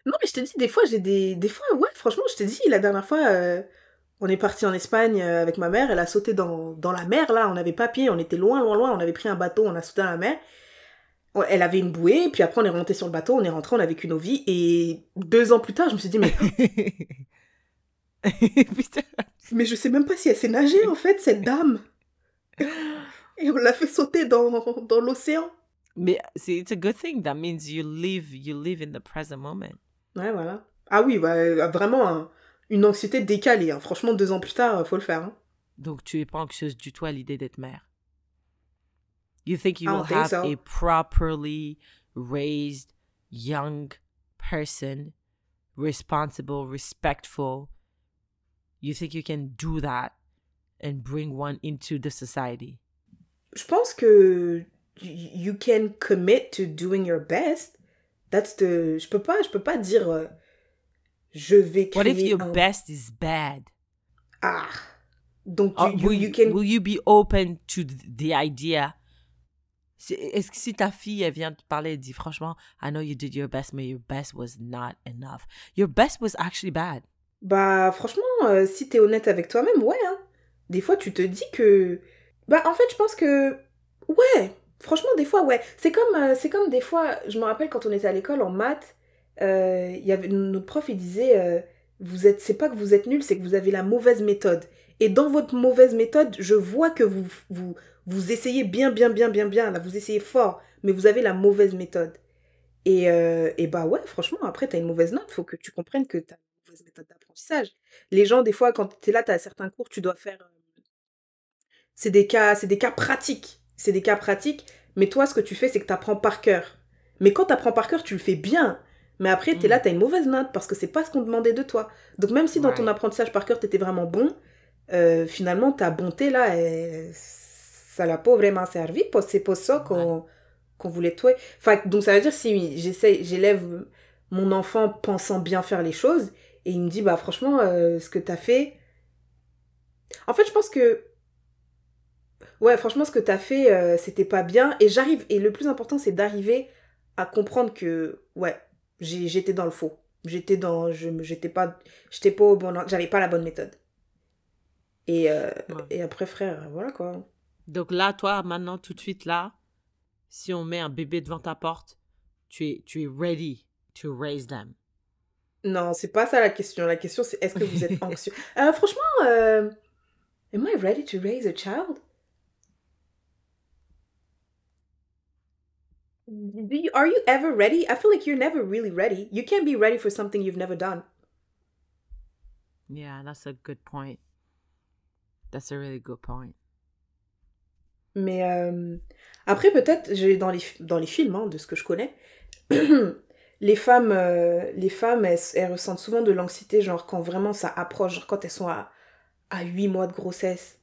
Non, mais je te dis, des fois, j'ai des... Des fois, ouais, franchement, je te dis, la dernière fois, euh, on est parti en Espagne euh, avec ma mère, elle a sauté dans, dans la mer, là, on avait pas pied, on était loin, loin, loin, on avait pris un bateau, on a sauté dans la mer elle avait une bouée, puis après on est remonté sur le bateau, on est rentré, on a vécu nos vies, et deux ans plus tard, je me suis dit, mais. <laughs> <laughs> mais je sais même pas si elle sait nager, en fait, cette dame. <gasps> Et on l'a fait sauter dans, dans l'océan. Mais c'est it's a good thing. That means you live, you live in the present moment. Ouais, voilà. Ah oui, bah, vraiment une anxiété décalée. Hein. Franchement, deux ans plus tard, faut le faire. Hein. Donc tu es pas anxieuse du tout à l'idée d'être mère. You think you will have a properly raised young person, responsible, respectful. You think you can do that and bring one into the society? Je pense que you can commit to doing your best. That's the. Je peux pas. Je peux pas dire. Uh, je vais créer. What if your un... best is bad? Ah. Donc, you, uh, will, you, you can. Will you be open to the idea est-ce que si ta fille, vient te parler, elle dit franchement, I know you did your best, but your best was not enough. Your best was actually bad. Bah, franchement, euh, si t'es honnête avec toi-même, ouais. Hein. Des fois, tu te dis que. Bah, en fait, je pense que. Ouais, franchement, des fois, ouais. C'est comme, euh, comme des fois, je me rappelle quand on était à l'école en maths, euh, notre prof, il disait vous êtes, c'est pas que vous êtes nul, c'est que vous avez la mauvaise méthode. Et dans votre mauvaise méthode, je vois que vous, vous, vous essayez bien, bien, bien, bien, bien, là, vous essayez fort, mais vous avez la mauvaise méthode. Et, euh, et bah ouais, franchement, après, t'as une mauvaise note, faut que tu comprennes que t'as une mauvaise méthode d'apprentissage. Les gens, des fois, quand t'es là, t'as certains cours, tu dois faire... Euh, c'est des cas, c'est des cas pratiques. C'est des cas pratiques, mais toi, ce que tu fais, c'est que t'apprends par cœur. Mais quand t'apprends par cœur, tu le fais bien. Mais après, t'es là, mm. t'as une mauvaise note parce que c'est pas ce qu'on demandait de toi. Donc même si dans ton apprentissage par cœur, t'étais vraiment bon, euh, finalement, ta bonté, là, ça l'a pas vraiment servi. C'est pas ça qu'on qu'on voulait. Enfin, donc ça veut dire si j'essaie, j'élève mon enfant pensant bien faire les choses et il me dit, bah franchement, euh, ce que t'as fait... En fait, je pense que... Ouais, franchement, ce que t'as fait, euh, c'était pas bien. Et j'arrive, et le plus important, c'est d'arriver à comprendre que, ouais, j'étais dans le faux. J'étais dans, j'étais pas, j'étais pas au bon, j'avais pas la bonne méthode. Et, euh, et après, frère, voilà quoi. Donc là, toi, maintenant, tout de suite, là, si on met un bébé devant ta porte, tu es, tu es ready to raise them. Non, c'est pas ça la question. La question, c'est est-ce que vous êtes <laughs> anxieux? Euh, Franchement, euh, am I ready to raise a child? Are you ever ready? I feel like you're never really ready. You can't be ready for something you've never done. Yeah, that's a good point. That's a really good point. Mais euh, après, peut-être, dans les, dans les films, hein, de ce que je connais, <clears throat> les femmes, euh, les femmes elles, ressentent souvent de l'anxiété, genre quand vraiment ça approche, genre quand elles sont à, à 8 mois de grossesse.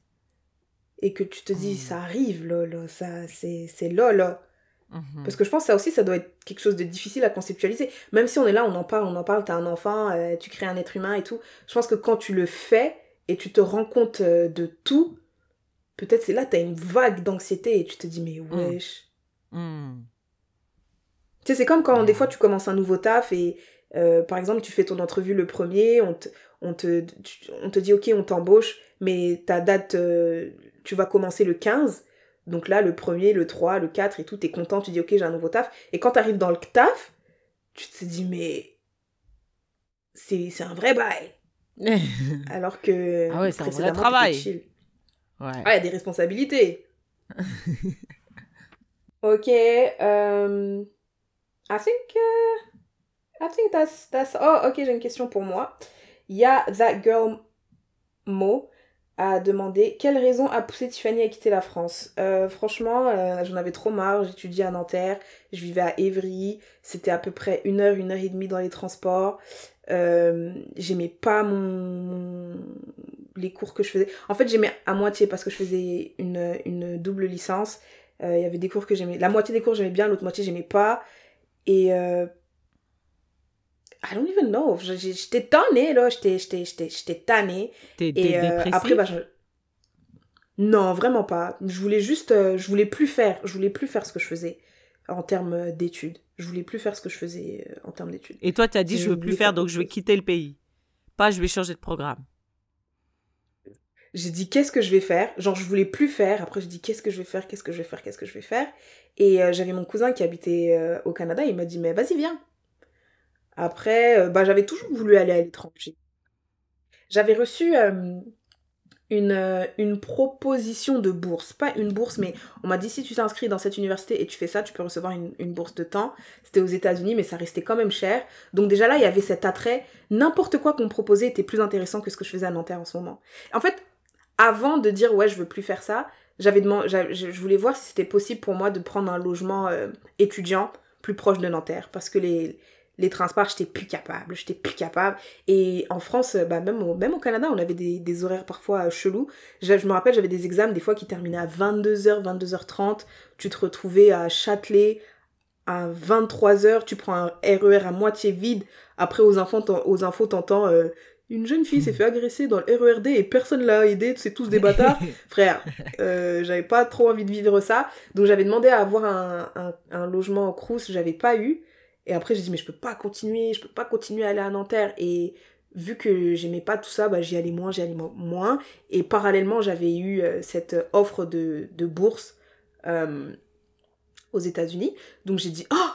Et que tu te dis, mmh. ça arrive, là ça, c'est là, là. Mhm. Parce que je pense que ça aussi, ça doit être quelque chose de difficile à conceptualiser. Même si on est là, on en parle, on en parle, t'as un enfant, euh, tu crées un être humain et tout. Je pense que quand tu le fais et tu te rends compte euh, de tout, peut-être c'est là, t'as une vague d'anxiété et tu te dis, mais mm. wesh. Mm. Tu sais, c'est comme quand des fois tu commences un nouveau taf et euh, par exemple, tu fais ton entrevue le premier, on te, on te, on te dit, ok, on t'embauche, mais ta date, tu vas commencer le 15 donc là, le premier, le 3, le 4 et tout, t'es content, tu dis ok, j'ai un nouveau taf. Et quand t'arrives dans le taf, tu te dis mais. c'est c'est un vrai bail. <laughs> Alors que Ah ouais, c'est un vrai travail. chill. ouais. Ah, il y a des responsabilités. <laughs> ok. Um, I think. uh, I think that's that's. Oh, ok. J'ai une question pour moi. Il y a that girl Mo a demandé quelle raison a poussé Tiffany à quitter la France. Euh, franchement, euh, j'en avais trop marre. J'étudiais à Nanterre, je vivais à Évry. C'était à peu près une heure, une heure et demie dans les transports. Euh, j'aimais pas mon, les cours que je faisais. En fait, j'aimais à moitié parce que je faisais une, une double licence. Euh, Il y avait des cours que j'aimais. La moitié des cours j'aimais bien, l'autre moitié j'aimais pas. Et euh, I don't even know. J'étais tannée là, j'étais j'étais j'étais j'étais tannée. T'es dépressif après bah je... non, vraiment pas. Je voulais juste je voulais plus faire, je voulais plus faire ce que je faisais en termes d'études. Je voulais plus faire ce que je faisais euh, en termes d'études. Et toi, tu as dit, Je je veux plus faire, donc je vais quitter le pays. Pas, je vais changer de programme. J'ai dit qu'est-ce que je vais faire? Genre je voulais plus faire. Après j'ai dit qu'est-ce que je vais faire? Qu'est-ce que je vais faire? Qu'est-ce que je vais faire? Et euh, j'avais mon cousin qui habitait euh, au Canada. Il m'a dit mais vas-y viens. Après euh, bah j'avais toujours voulu aller à l'étranger. J'avais reçu euh, une, euh, une proposition de bourse. Pas une bourse mais on m'a dit si tu t'inscris dans cette université et tu fais ça, tu peux recevoir une, une bourse de temps. C'était aux États-Unis mais ça restait quand même cher. Donc déjà là il y avait cet attrait. N'importe quoi qu'on me proposait était plus intéressant que ce que je faisais à Nanterre en ce moment. En fait avant de dire ouais je veux plus faire ça j'avais demandé je voulais voir si c'était possible pour moi de prendre un logement euh, étudiant plus proche de Nanterre parce que les les transports j'étais plus capable j'étais plus capable. Et en France euh, bah même au, même au Canada on avait des, des horaires parfois euh, chelous. Je, je me rappelle j'avais des examens des fois qui terminaient à 22h 22h30 tu te retrouvais à Châtelet à 23h tu prends un RER à moitié vide. Après aux aux infos t'entends euh, une jeune fille s'est fait agresser dans le RERD et personne l'a aidé, c'est tous des bâtards. <laughs> Frère, euh, j'avais pas trop envie de vivre ça. Donc j'avais demandé à avoir un, un, un logement au Crous, j'avais pas eu. Et après j'ai dit mais je peux pas continuer, je peux pas continuer à aller à Nanterre. Et vu que j'aimais pas tout ça, bah, j'y allais moins, j'y allais mo- moins. Et parallèlement j'avais eu euh, cette offre de, de bourse euh, aux États-Unis. Donc j'ai dit oh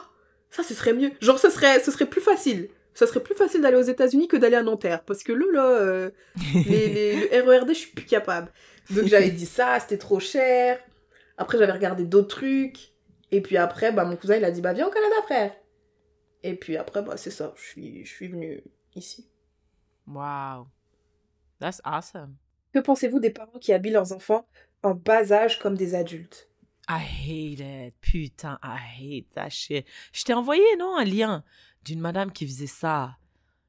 ça ce serait mieux. Genre ce serait, ce serait plus facile. Ça serait plus facile d'aller aux États-Unis que d'aller à Nanterre. Parce que là, là, euh, <laughs> les, les- le RERD, je suis plus capable. Donc j'avais dit ça, c'était trop cher. Après, j'avais regardé d'autres trucs. Et puis après, bah, mon cousin, il a dit, bah, viens au Canada, frère. Et puis après, bah, c'est ça. Je suis, je suis venue ici. Wow. That's awesome. Que pensez-vous des parents qui habillent leurs enfants en bas âge comme des adultes? I hate it. Putain, I hate that shit. Je t'ai envoyé, non, un lien d'une madame qui faisait ça.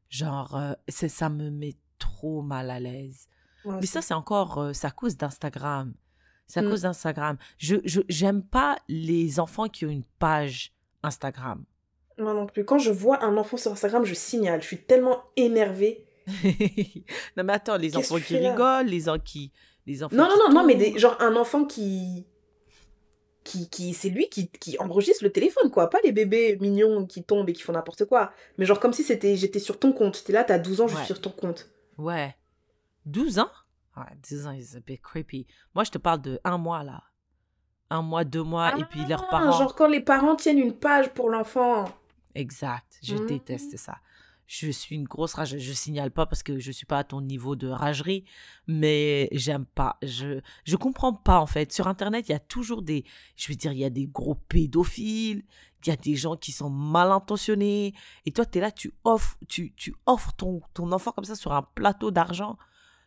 Genre, euh, c'est- ça me met trop mal à l'aise. Mais ça, c'est encore, euh, à cause d'Instagram. C'est à Mm. cause d'Instagram. Je, je, j'aime pas les enfants qui ont une page Instagram. Moi non plus. Quand je vois un enfant sur Instagram, je signale. Je suis tellement énervée. <laughs> non, mais attends, les enfants qui rigolent, les, en- qui, les enfants Non, non, qui non, non, mais tombent. des, genre un enfant qui. qui, qui c'est lui qui, qui enregistre le téléphone, quoi. Pas les bébés mignons qui tombent et qui font n'importe quoi. Mais genre comme si c'était j'étais sur ton compte. T'es là, t'as 12 ans, je Ouais. suis sur ton compte. Ouais. 12 ans? Ouais, 12 ans is a bit creepy. Moi, je te parle de un mois, là. Un mois, deux mois, et puis leurs Ah, parents. Genre quand les parents tiennent une page pour l'enfant. Exact. Je Mhm. déteste ça. Je suis une grosse rage. Je signale pas parce que je suis pas à ton niveau de ragerie, mais j'aime pas. Je je comprends pas en fait. Sur internet, il y a toujours des je veux dire, il y a des gros pédophiles, il y a des gens qui sont mal intentionnés et toi tu es là, tu offres tu tu offres ton ton enfant comme ça sur un plateau d'argent.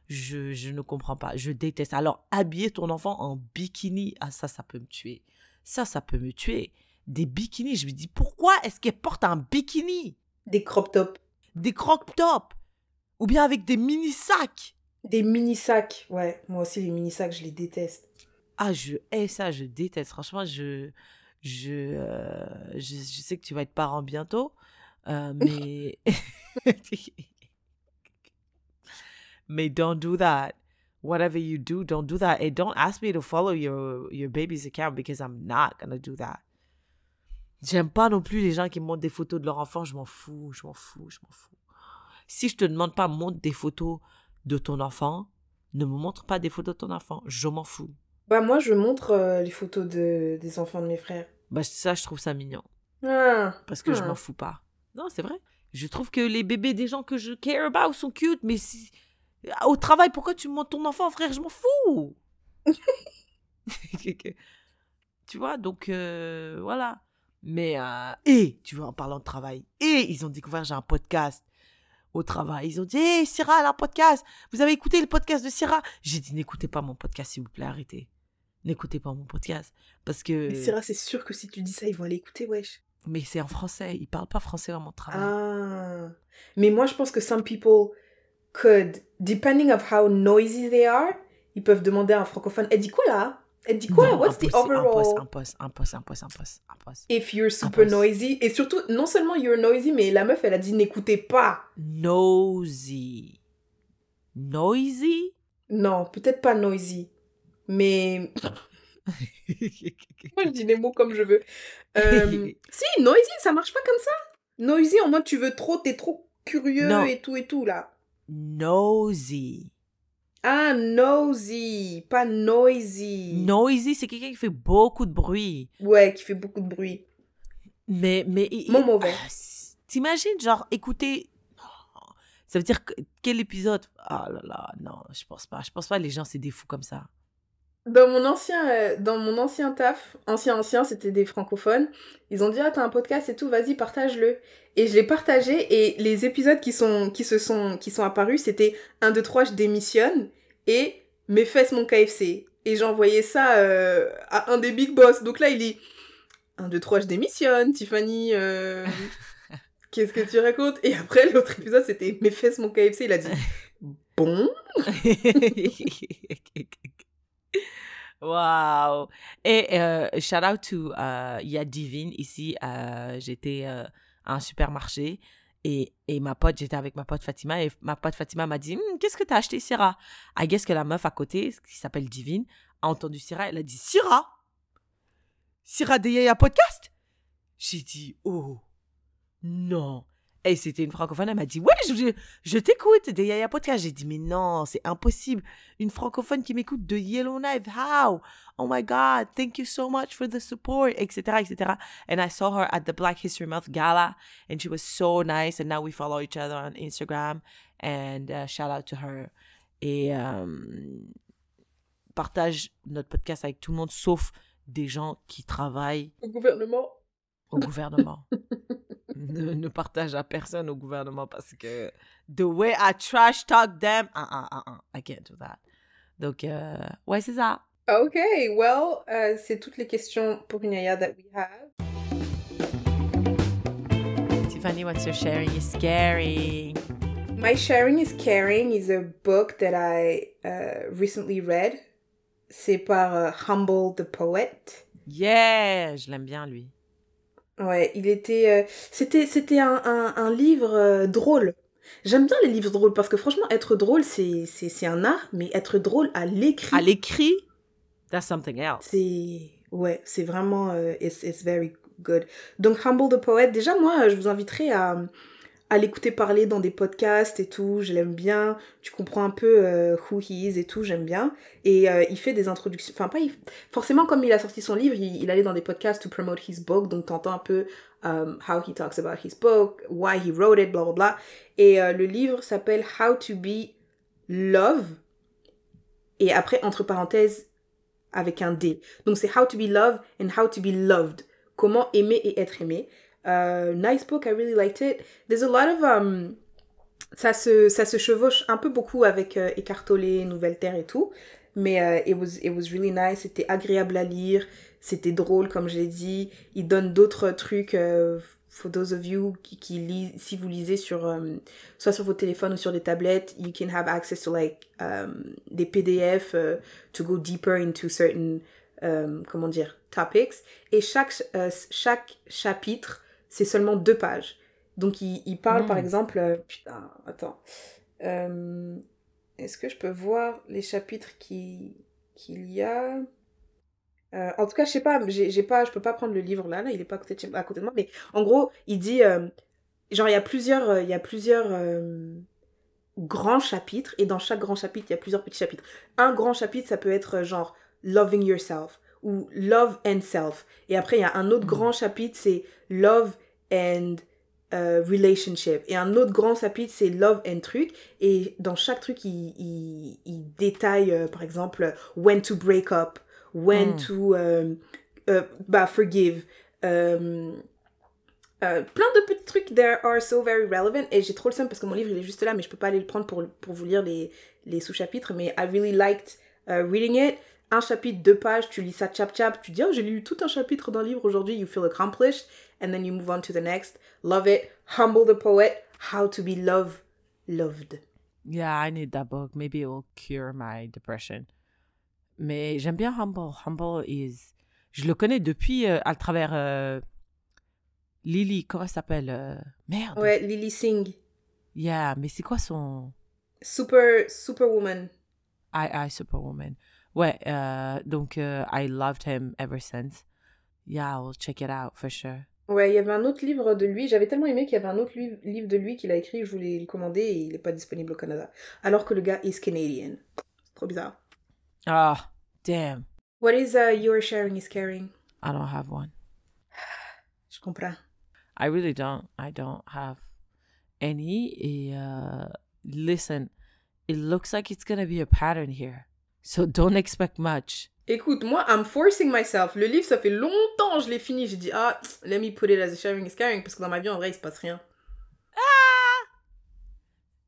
Je, je ne comprends pas. Je déteste. Alors, habiller ton enfant en bikini, ah ça, ça peut me tuer. Ça, ça peut me tuer. Des bikinis, je me dis, pourquoi est-ce qu'elle porte un bikini? Des crop tops. Des crop tops Ou bien avec des mini-sacs Des mini sacs. Ouais, moi aussi les mini sacs, je les déteste. Ah, je hais ça, je déteste. Franchement, je, je, euh, je, je sais que tu vas être parent bientôt, euh, mais... <laughs> mais don't do that. Whatever you do, don't do that. And don't ask me to follow your, your baby's account because I'm not gonna do that. J'aime pas non plus les gens qui montrent des photos de leur enfant. Je m'en fous, je m'en fous, je m'en fous. Si je te demande pas, montre des photos de ton enfant, ne me montre pas des photos de ton enfant. Je m'en fous. Bah moi je montre euh, les photos de, des enfants de mes frères. Bah, ça, je trouve ça mignon. Ah, Parce que je Ah. m'en fous pas. Non, c'est vrai. Je trouve que les bébés des gens que je care about sont cute, mais si... au travail, pourquoi tu montes ton enfant, frère? Je m'en fous. <laughs> <laughs> tu vois, donc euh, voilà. Mais, euh, et, tu vois, en parlant de travail, et ils ont découvert, j'ai un podcast au travail. Ils ont dit, hé, hey, Syrah, elle a un podcast. Vous avez écouté le podcast de Syrah? J'ai dit, n'écoutez pas mon podcast, s'il vous plaît, arrêtez. N'écoutez pas mon podcast. Parce que. Mais Syrah, c'est sûr que si tu dis ça, ils vont aller écouter, wesh. Mais c'est en français. Ils parlent pas français dans mon travail. Ah. Mais moi, je pense que some people could, depending of how noisy they are, ils peuvent demander à un francophone, elle dit quoi là? Elle dit quoi? Non, What's the overall Impossible, impossible, impossible, impossible, impossible. If you're super Impossible. noisy. Et surtout, non seulement you're noisy, mais la meuf, elle a dit n'écoutez pas. Nosy. Noisy? Non, peut-être pas noisy. Mais <laughs> moi, je dis les mots comme je veux. Euh, <laughs> si, noisy, ça marche pas comme ça. Noisy, en mode tu veux trop, t'es trop curieux Non. et tout et tout là. Nosy. Ah, nosy, pas noisy. Noisy, c'est quelqu'un qui fait beaucoup de bruit. Ouais, qui fait beaucoup de bruit. Mais, mais. Mot mauvais. Ah, T'imagines, genre, écouter. Ça veut dire que, quel épisode? Ah là là, non, je pense pas. Je pense pas les gens, c'est des fous comme ça. Dans mon ancien, euh, dans mon ancien taf, ancien ancien, c'était des francophones. Ils ont dit ah t'as un podcast et tout, vas-y partage-le. Et je l'ai partagé et les épisodes qui sont qui se sont qui sont apparus, c'était 1 2 3 je démissionne et mes fesses mon KFC. Et j'ai envoyé ça euh, à un des big boss. Donc là il dit 1 2 3 je démissionne, Tiffany euh, <laughs> Qu'est-ce que tu racontes? Et après l'autre épisode c'était mes fesses mon KFC, il a dit <laughs> bon? <laughs> Waouh! Et euh, shout out to euh, il y a Divine ici. euh, J'étais euh, à un supermarché et, et ma pote, j'étais avec ma pote Fatima et ma pote Fatima m'a dit Hum, Qu'est-ce que t'as acheté, Syrah? I guess que la meuf à côté, qui s'appelle Divine, a entendu Syrah. Elle a dit Syrah? Syrah de Yaya Podcast? J'ai dit Oh, non. Et c'était une francophone, elle m'a dit Ouais, je, je t'écoute de Yaya Podcast. J'ai dit Mais non, c'est impossible une francophone qui m'écoute de Yellowknife. How? Oh my God, thank you so much for the support, etc., etc. And I saw her at the Black History Month gala, and she was so nice. And now we follow each other on Instagram. And uh, shout out to her. Et euh, partage notre podcast avec tout le monde, sauf des gens qui travaillent au gouvernement. au gouvernement. <laughs> ne, ne partage à personne au gouvernement parce que the way I trash talk them, uh, uh, uh, uh, I can't do that. Donc, euh, ouais, c'est ça. Ok, well, euh, c'est toutes les questions pour une Yaya that we have. Tiffany, what's your sharing is scary. My Sharing is Caring is a book that I uh, recently read. C'est par uh, Humble the Poet. Yeah, je l'aime bien, lui. Ouais, il était... euh, c'était c'était un, un, un livre euh, drôle. J'aime bien les livres drôles parce que franchement, être drôle, c'est c'est- c'est un art, mais être drôle à l'écrit, À l'écrit, that's something else. c'est... Ouais, c'est vraiment... euh, it's, it's very good. Donc, Humble the Poet, déjà, moi, je vous inviterai à, à l'écouter parler dans des podcasts et tout. Je l'aime bien. Tu comprends un peu euh, who he is et tout, j'aime bien. Et euh, il fait des introductions... Enfin, pas... Forcément, comme il a sorti son livre, il, allait dans des podcasts to promote his book. Donc, t'entends un peu um, how he talks about his book, why he wrote it, blah, blah, blah. Et euh, le livre s'appelle How to be Love. Et après, entre parenthèses, avec un D. Donc c'est How to be loved and How to be loved. Comment aimer et être aimé. Euh, nice book, I really liked it. There's a lot of... um, ça, se, ça se chevauche un peu beaucoup avec euh, Eckhart Tolle, Nouvelle Terre et tout. Mais euh, it, was, it was really nice. C'était agréable à lire. C'était drôle, comme je l'ai dit. Il donne d'autres trucs... euh, for those of you qui, qui lisent, si vous lisez sur, euh, soit sur vos téléphones ou sur des tablettes, you can have access to like um, des PDF uh, to go deeper into certain, um, comment dire, topics. Et chaque, chaque chapitre, c'est seulement deux pages. Donc il, il parle par exemple, euh, putain, attends, Euh, est-ce que je peux voir les chapitres qui qu'il y a? Euh, en tout cas, je sais pas, j'ai pas, je peux pas prendre le livre là, là, il est pas à côté de, à côté de moi, mais en gros, il dit, genre, il y a plusieurs, il y a plusieurs grands chapitres, et dans chaque grand chapitre, il y a plusieurs petits chapitres. Un grand chapitre, ça peut être genre loving yourself ou love and self, et après, il y a un autre Mhm. grand chapitre, c'est love and euh, relationship. Et un autre grand chapitre, c'est love and truc. Et dans chaque truc, il, il, il détaille, euh, par exemple, when to break up, when Mm. to euh, bah, forgive. Plein de petits trucs there are so very relevant. Et j'ai trop le seum parce que mon livre, il est juste là, mais je peux pas aller le prendre pour, pour vous lire les, les sous-chapitres. Mais I really liked uh, reading it. Un chapitre, deux pages, tu lis ça chap chap, tu dis, oh, j'ai lu tout un chapitre d'un livre aujourd'hui, you feel accomplished, and then you move on to the next. Love it. Humble the poet. How to be love loved. Yeah, I need that book. Maybe it will cure my depression. Mais j'aime bien Humble. Humble is. Je le connais depuis euh, à travers euh, Lily. Comment elle s'appelle euh, Merde. Ouais, Lily Singh. Yeah, mais c'est quoi son Super, Superwoman. I I Superwoman. Ouais. euh, donc euh, I loved him ever since. Yeah, I'll check it out for sure. Ouais, il y avait un autre livre de lui. J'avais tellement aimé qu'il y avait un autre li- livre de lui qu'il a écrit. Je voulais le commander et il n'est pas disponible au Canada. Alors que le gars is Canadian. C'est trop bizarre. Ah, damn. What is uh, your sharing is caring? I don't have one. Je comprends. I really don't. I don't have any. Et, uh, listen, it looks like it's gonna be a pattern here. So don't expect much. Écoute, moi, I'm forcing myself. Le livre, ça fait longtemps je l'ai fini. J'ai dit, ah, let me put it as a sharing is caring. Parce que dans ma vie, en vrai, il se passe rien.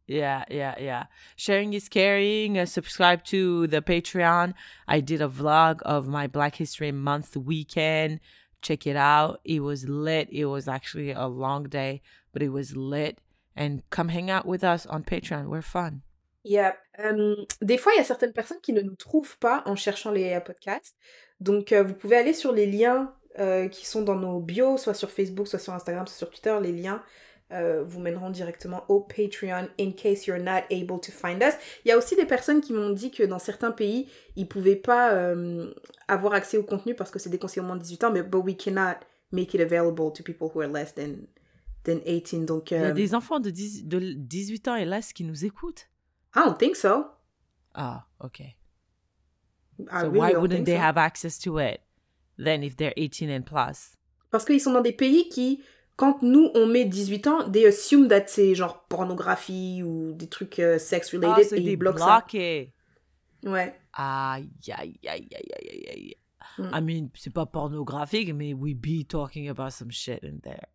Yeah, yeah, yeah. Sharing is caring. Uh, subscribe to the Patreon. I did a vlog of my Black History Month weekend. Check it out. It was lit. It was actually a long day, but it was lit. And come hang out with us on Patreon. We're fun. Yeah. Euh, des fois, il y a certaines personnes qui ne nous trouvent pas en cherchant les euh, podcasts. Donc, euh, vous pouvez aller sur les liens euh, qui sont dans nos bios, soit sur Facebook, soit sur Instagram, soit sur Twitter. Les liens vous mèneront directement au Patreon in case you're not able to find us. Il y a aussi des personnes qui m'ont dit que dans certains pays, ils pouvaient pas avoir accès au contenu parce que c'est déconseillé au moins de 18 ans, mais but we cannot make it available to people who are less than, than 18. Donc, Il y a des enfants de, 10 de 18 ans et là qui nous écoutent. I don't think so. Ah, okay. I so really why wouldn't they so. have access to it then if they're 18 and plus? Parce qu'ils sont dans des pays qui, quand nous on met 18 ans, they assume that c'est genre pornographie ou des trucs euh, sex Ah, related c'est et des ils bloquent ça. bloqués. Ouais. Aïe, aïe, aïe, aïe, aïe, aïe, aïe. Mm. I mean, c'est pas pornographique, mais we be talking about some shit in there.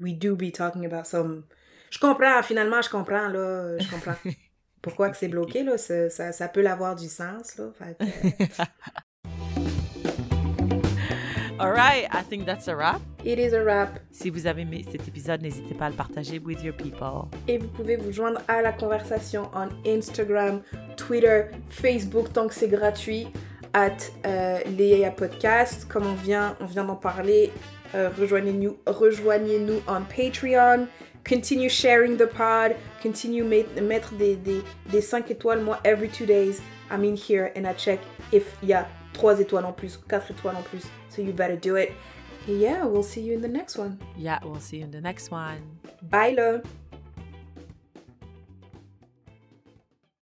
We do be talking about some. Je comprends, finalement, je comprends, là. Je comprends. <laughs> Pourquoi que c'est bloqué, là? Ça, ça, peut l'avoir du sens, là. Fait que, euh, <laughs> All right, I think that's a wrap. It is a wrap. Si vous avez aimé cet épisode, n'hésitez pas à le partager with your people. Et vous pouvez vous joindre à la conversation en Instagram, Twitter, Facebook, tant que c'est gratuit, at euh, Léa Podcast. Comme on vient, on vient d'en parler, euh, rejoignez-nous rejoignez-nous en Patreon. Continue sharing the pod. Continue mettre des, des, des 5 étoiles. Moi, every two days, I'm in here and I check if il y a 3 étoiles en plus, 4 étoiles en plus. So you better do it. Yeah, we'll see you in the next one. Yeah, we'll see you in the next one. Bye là!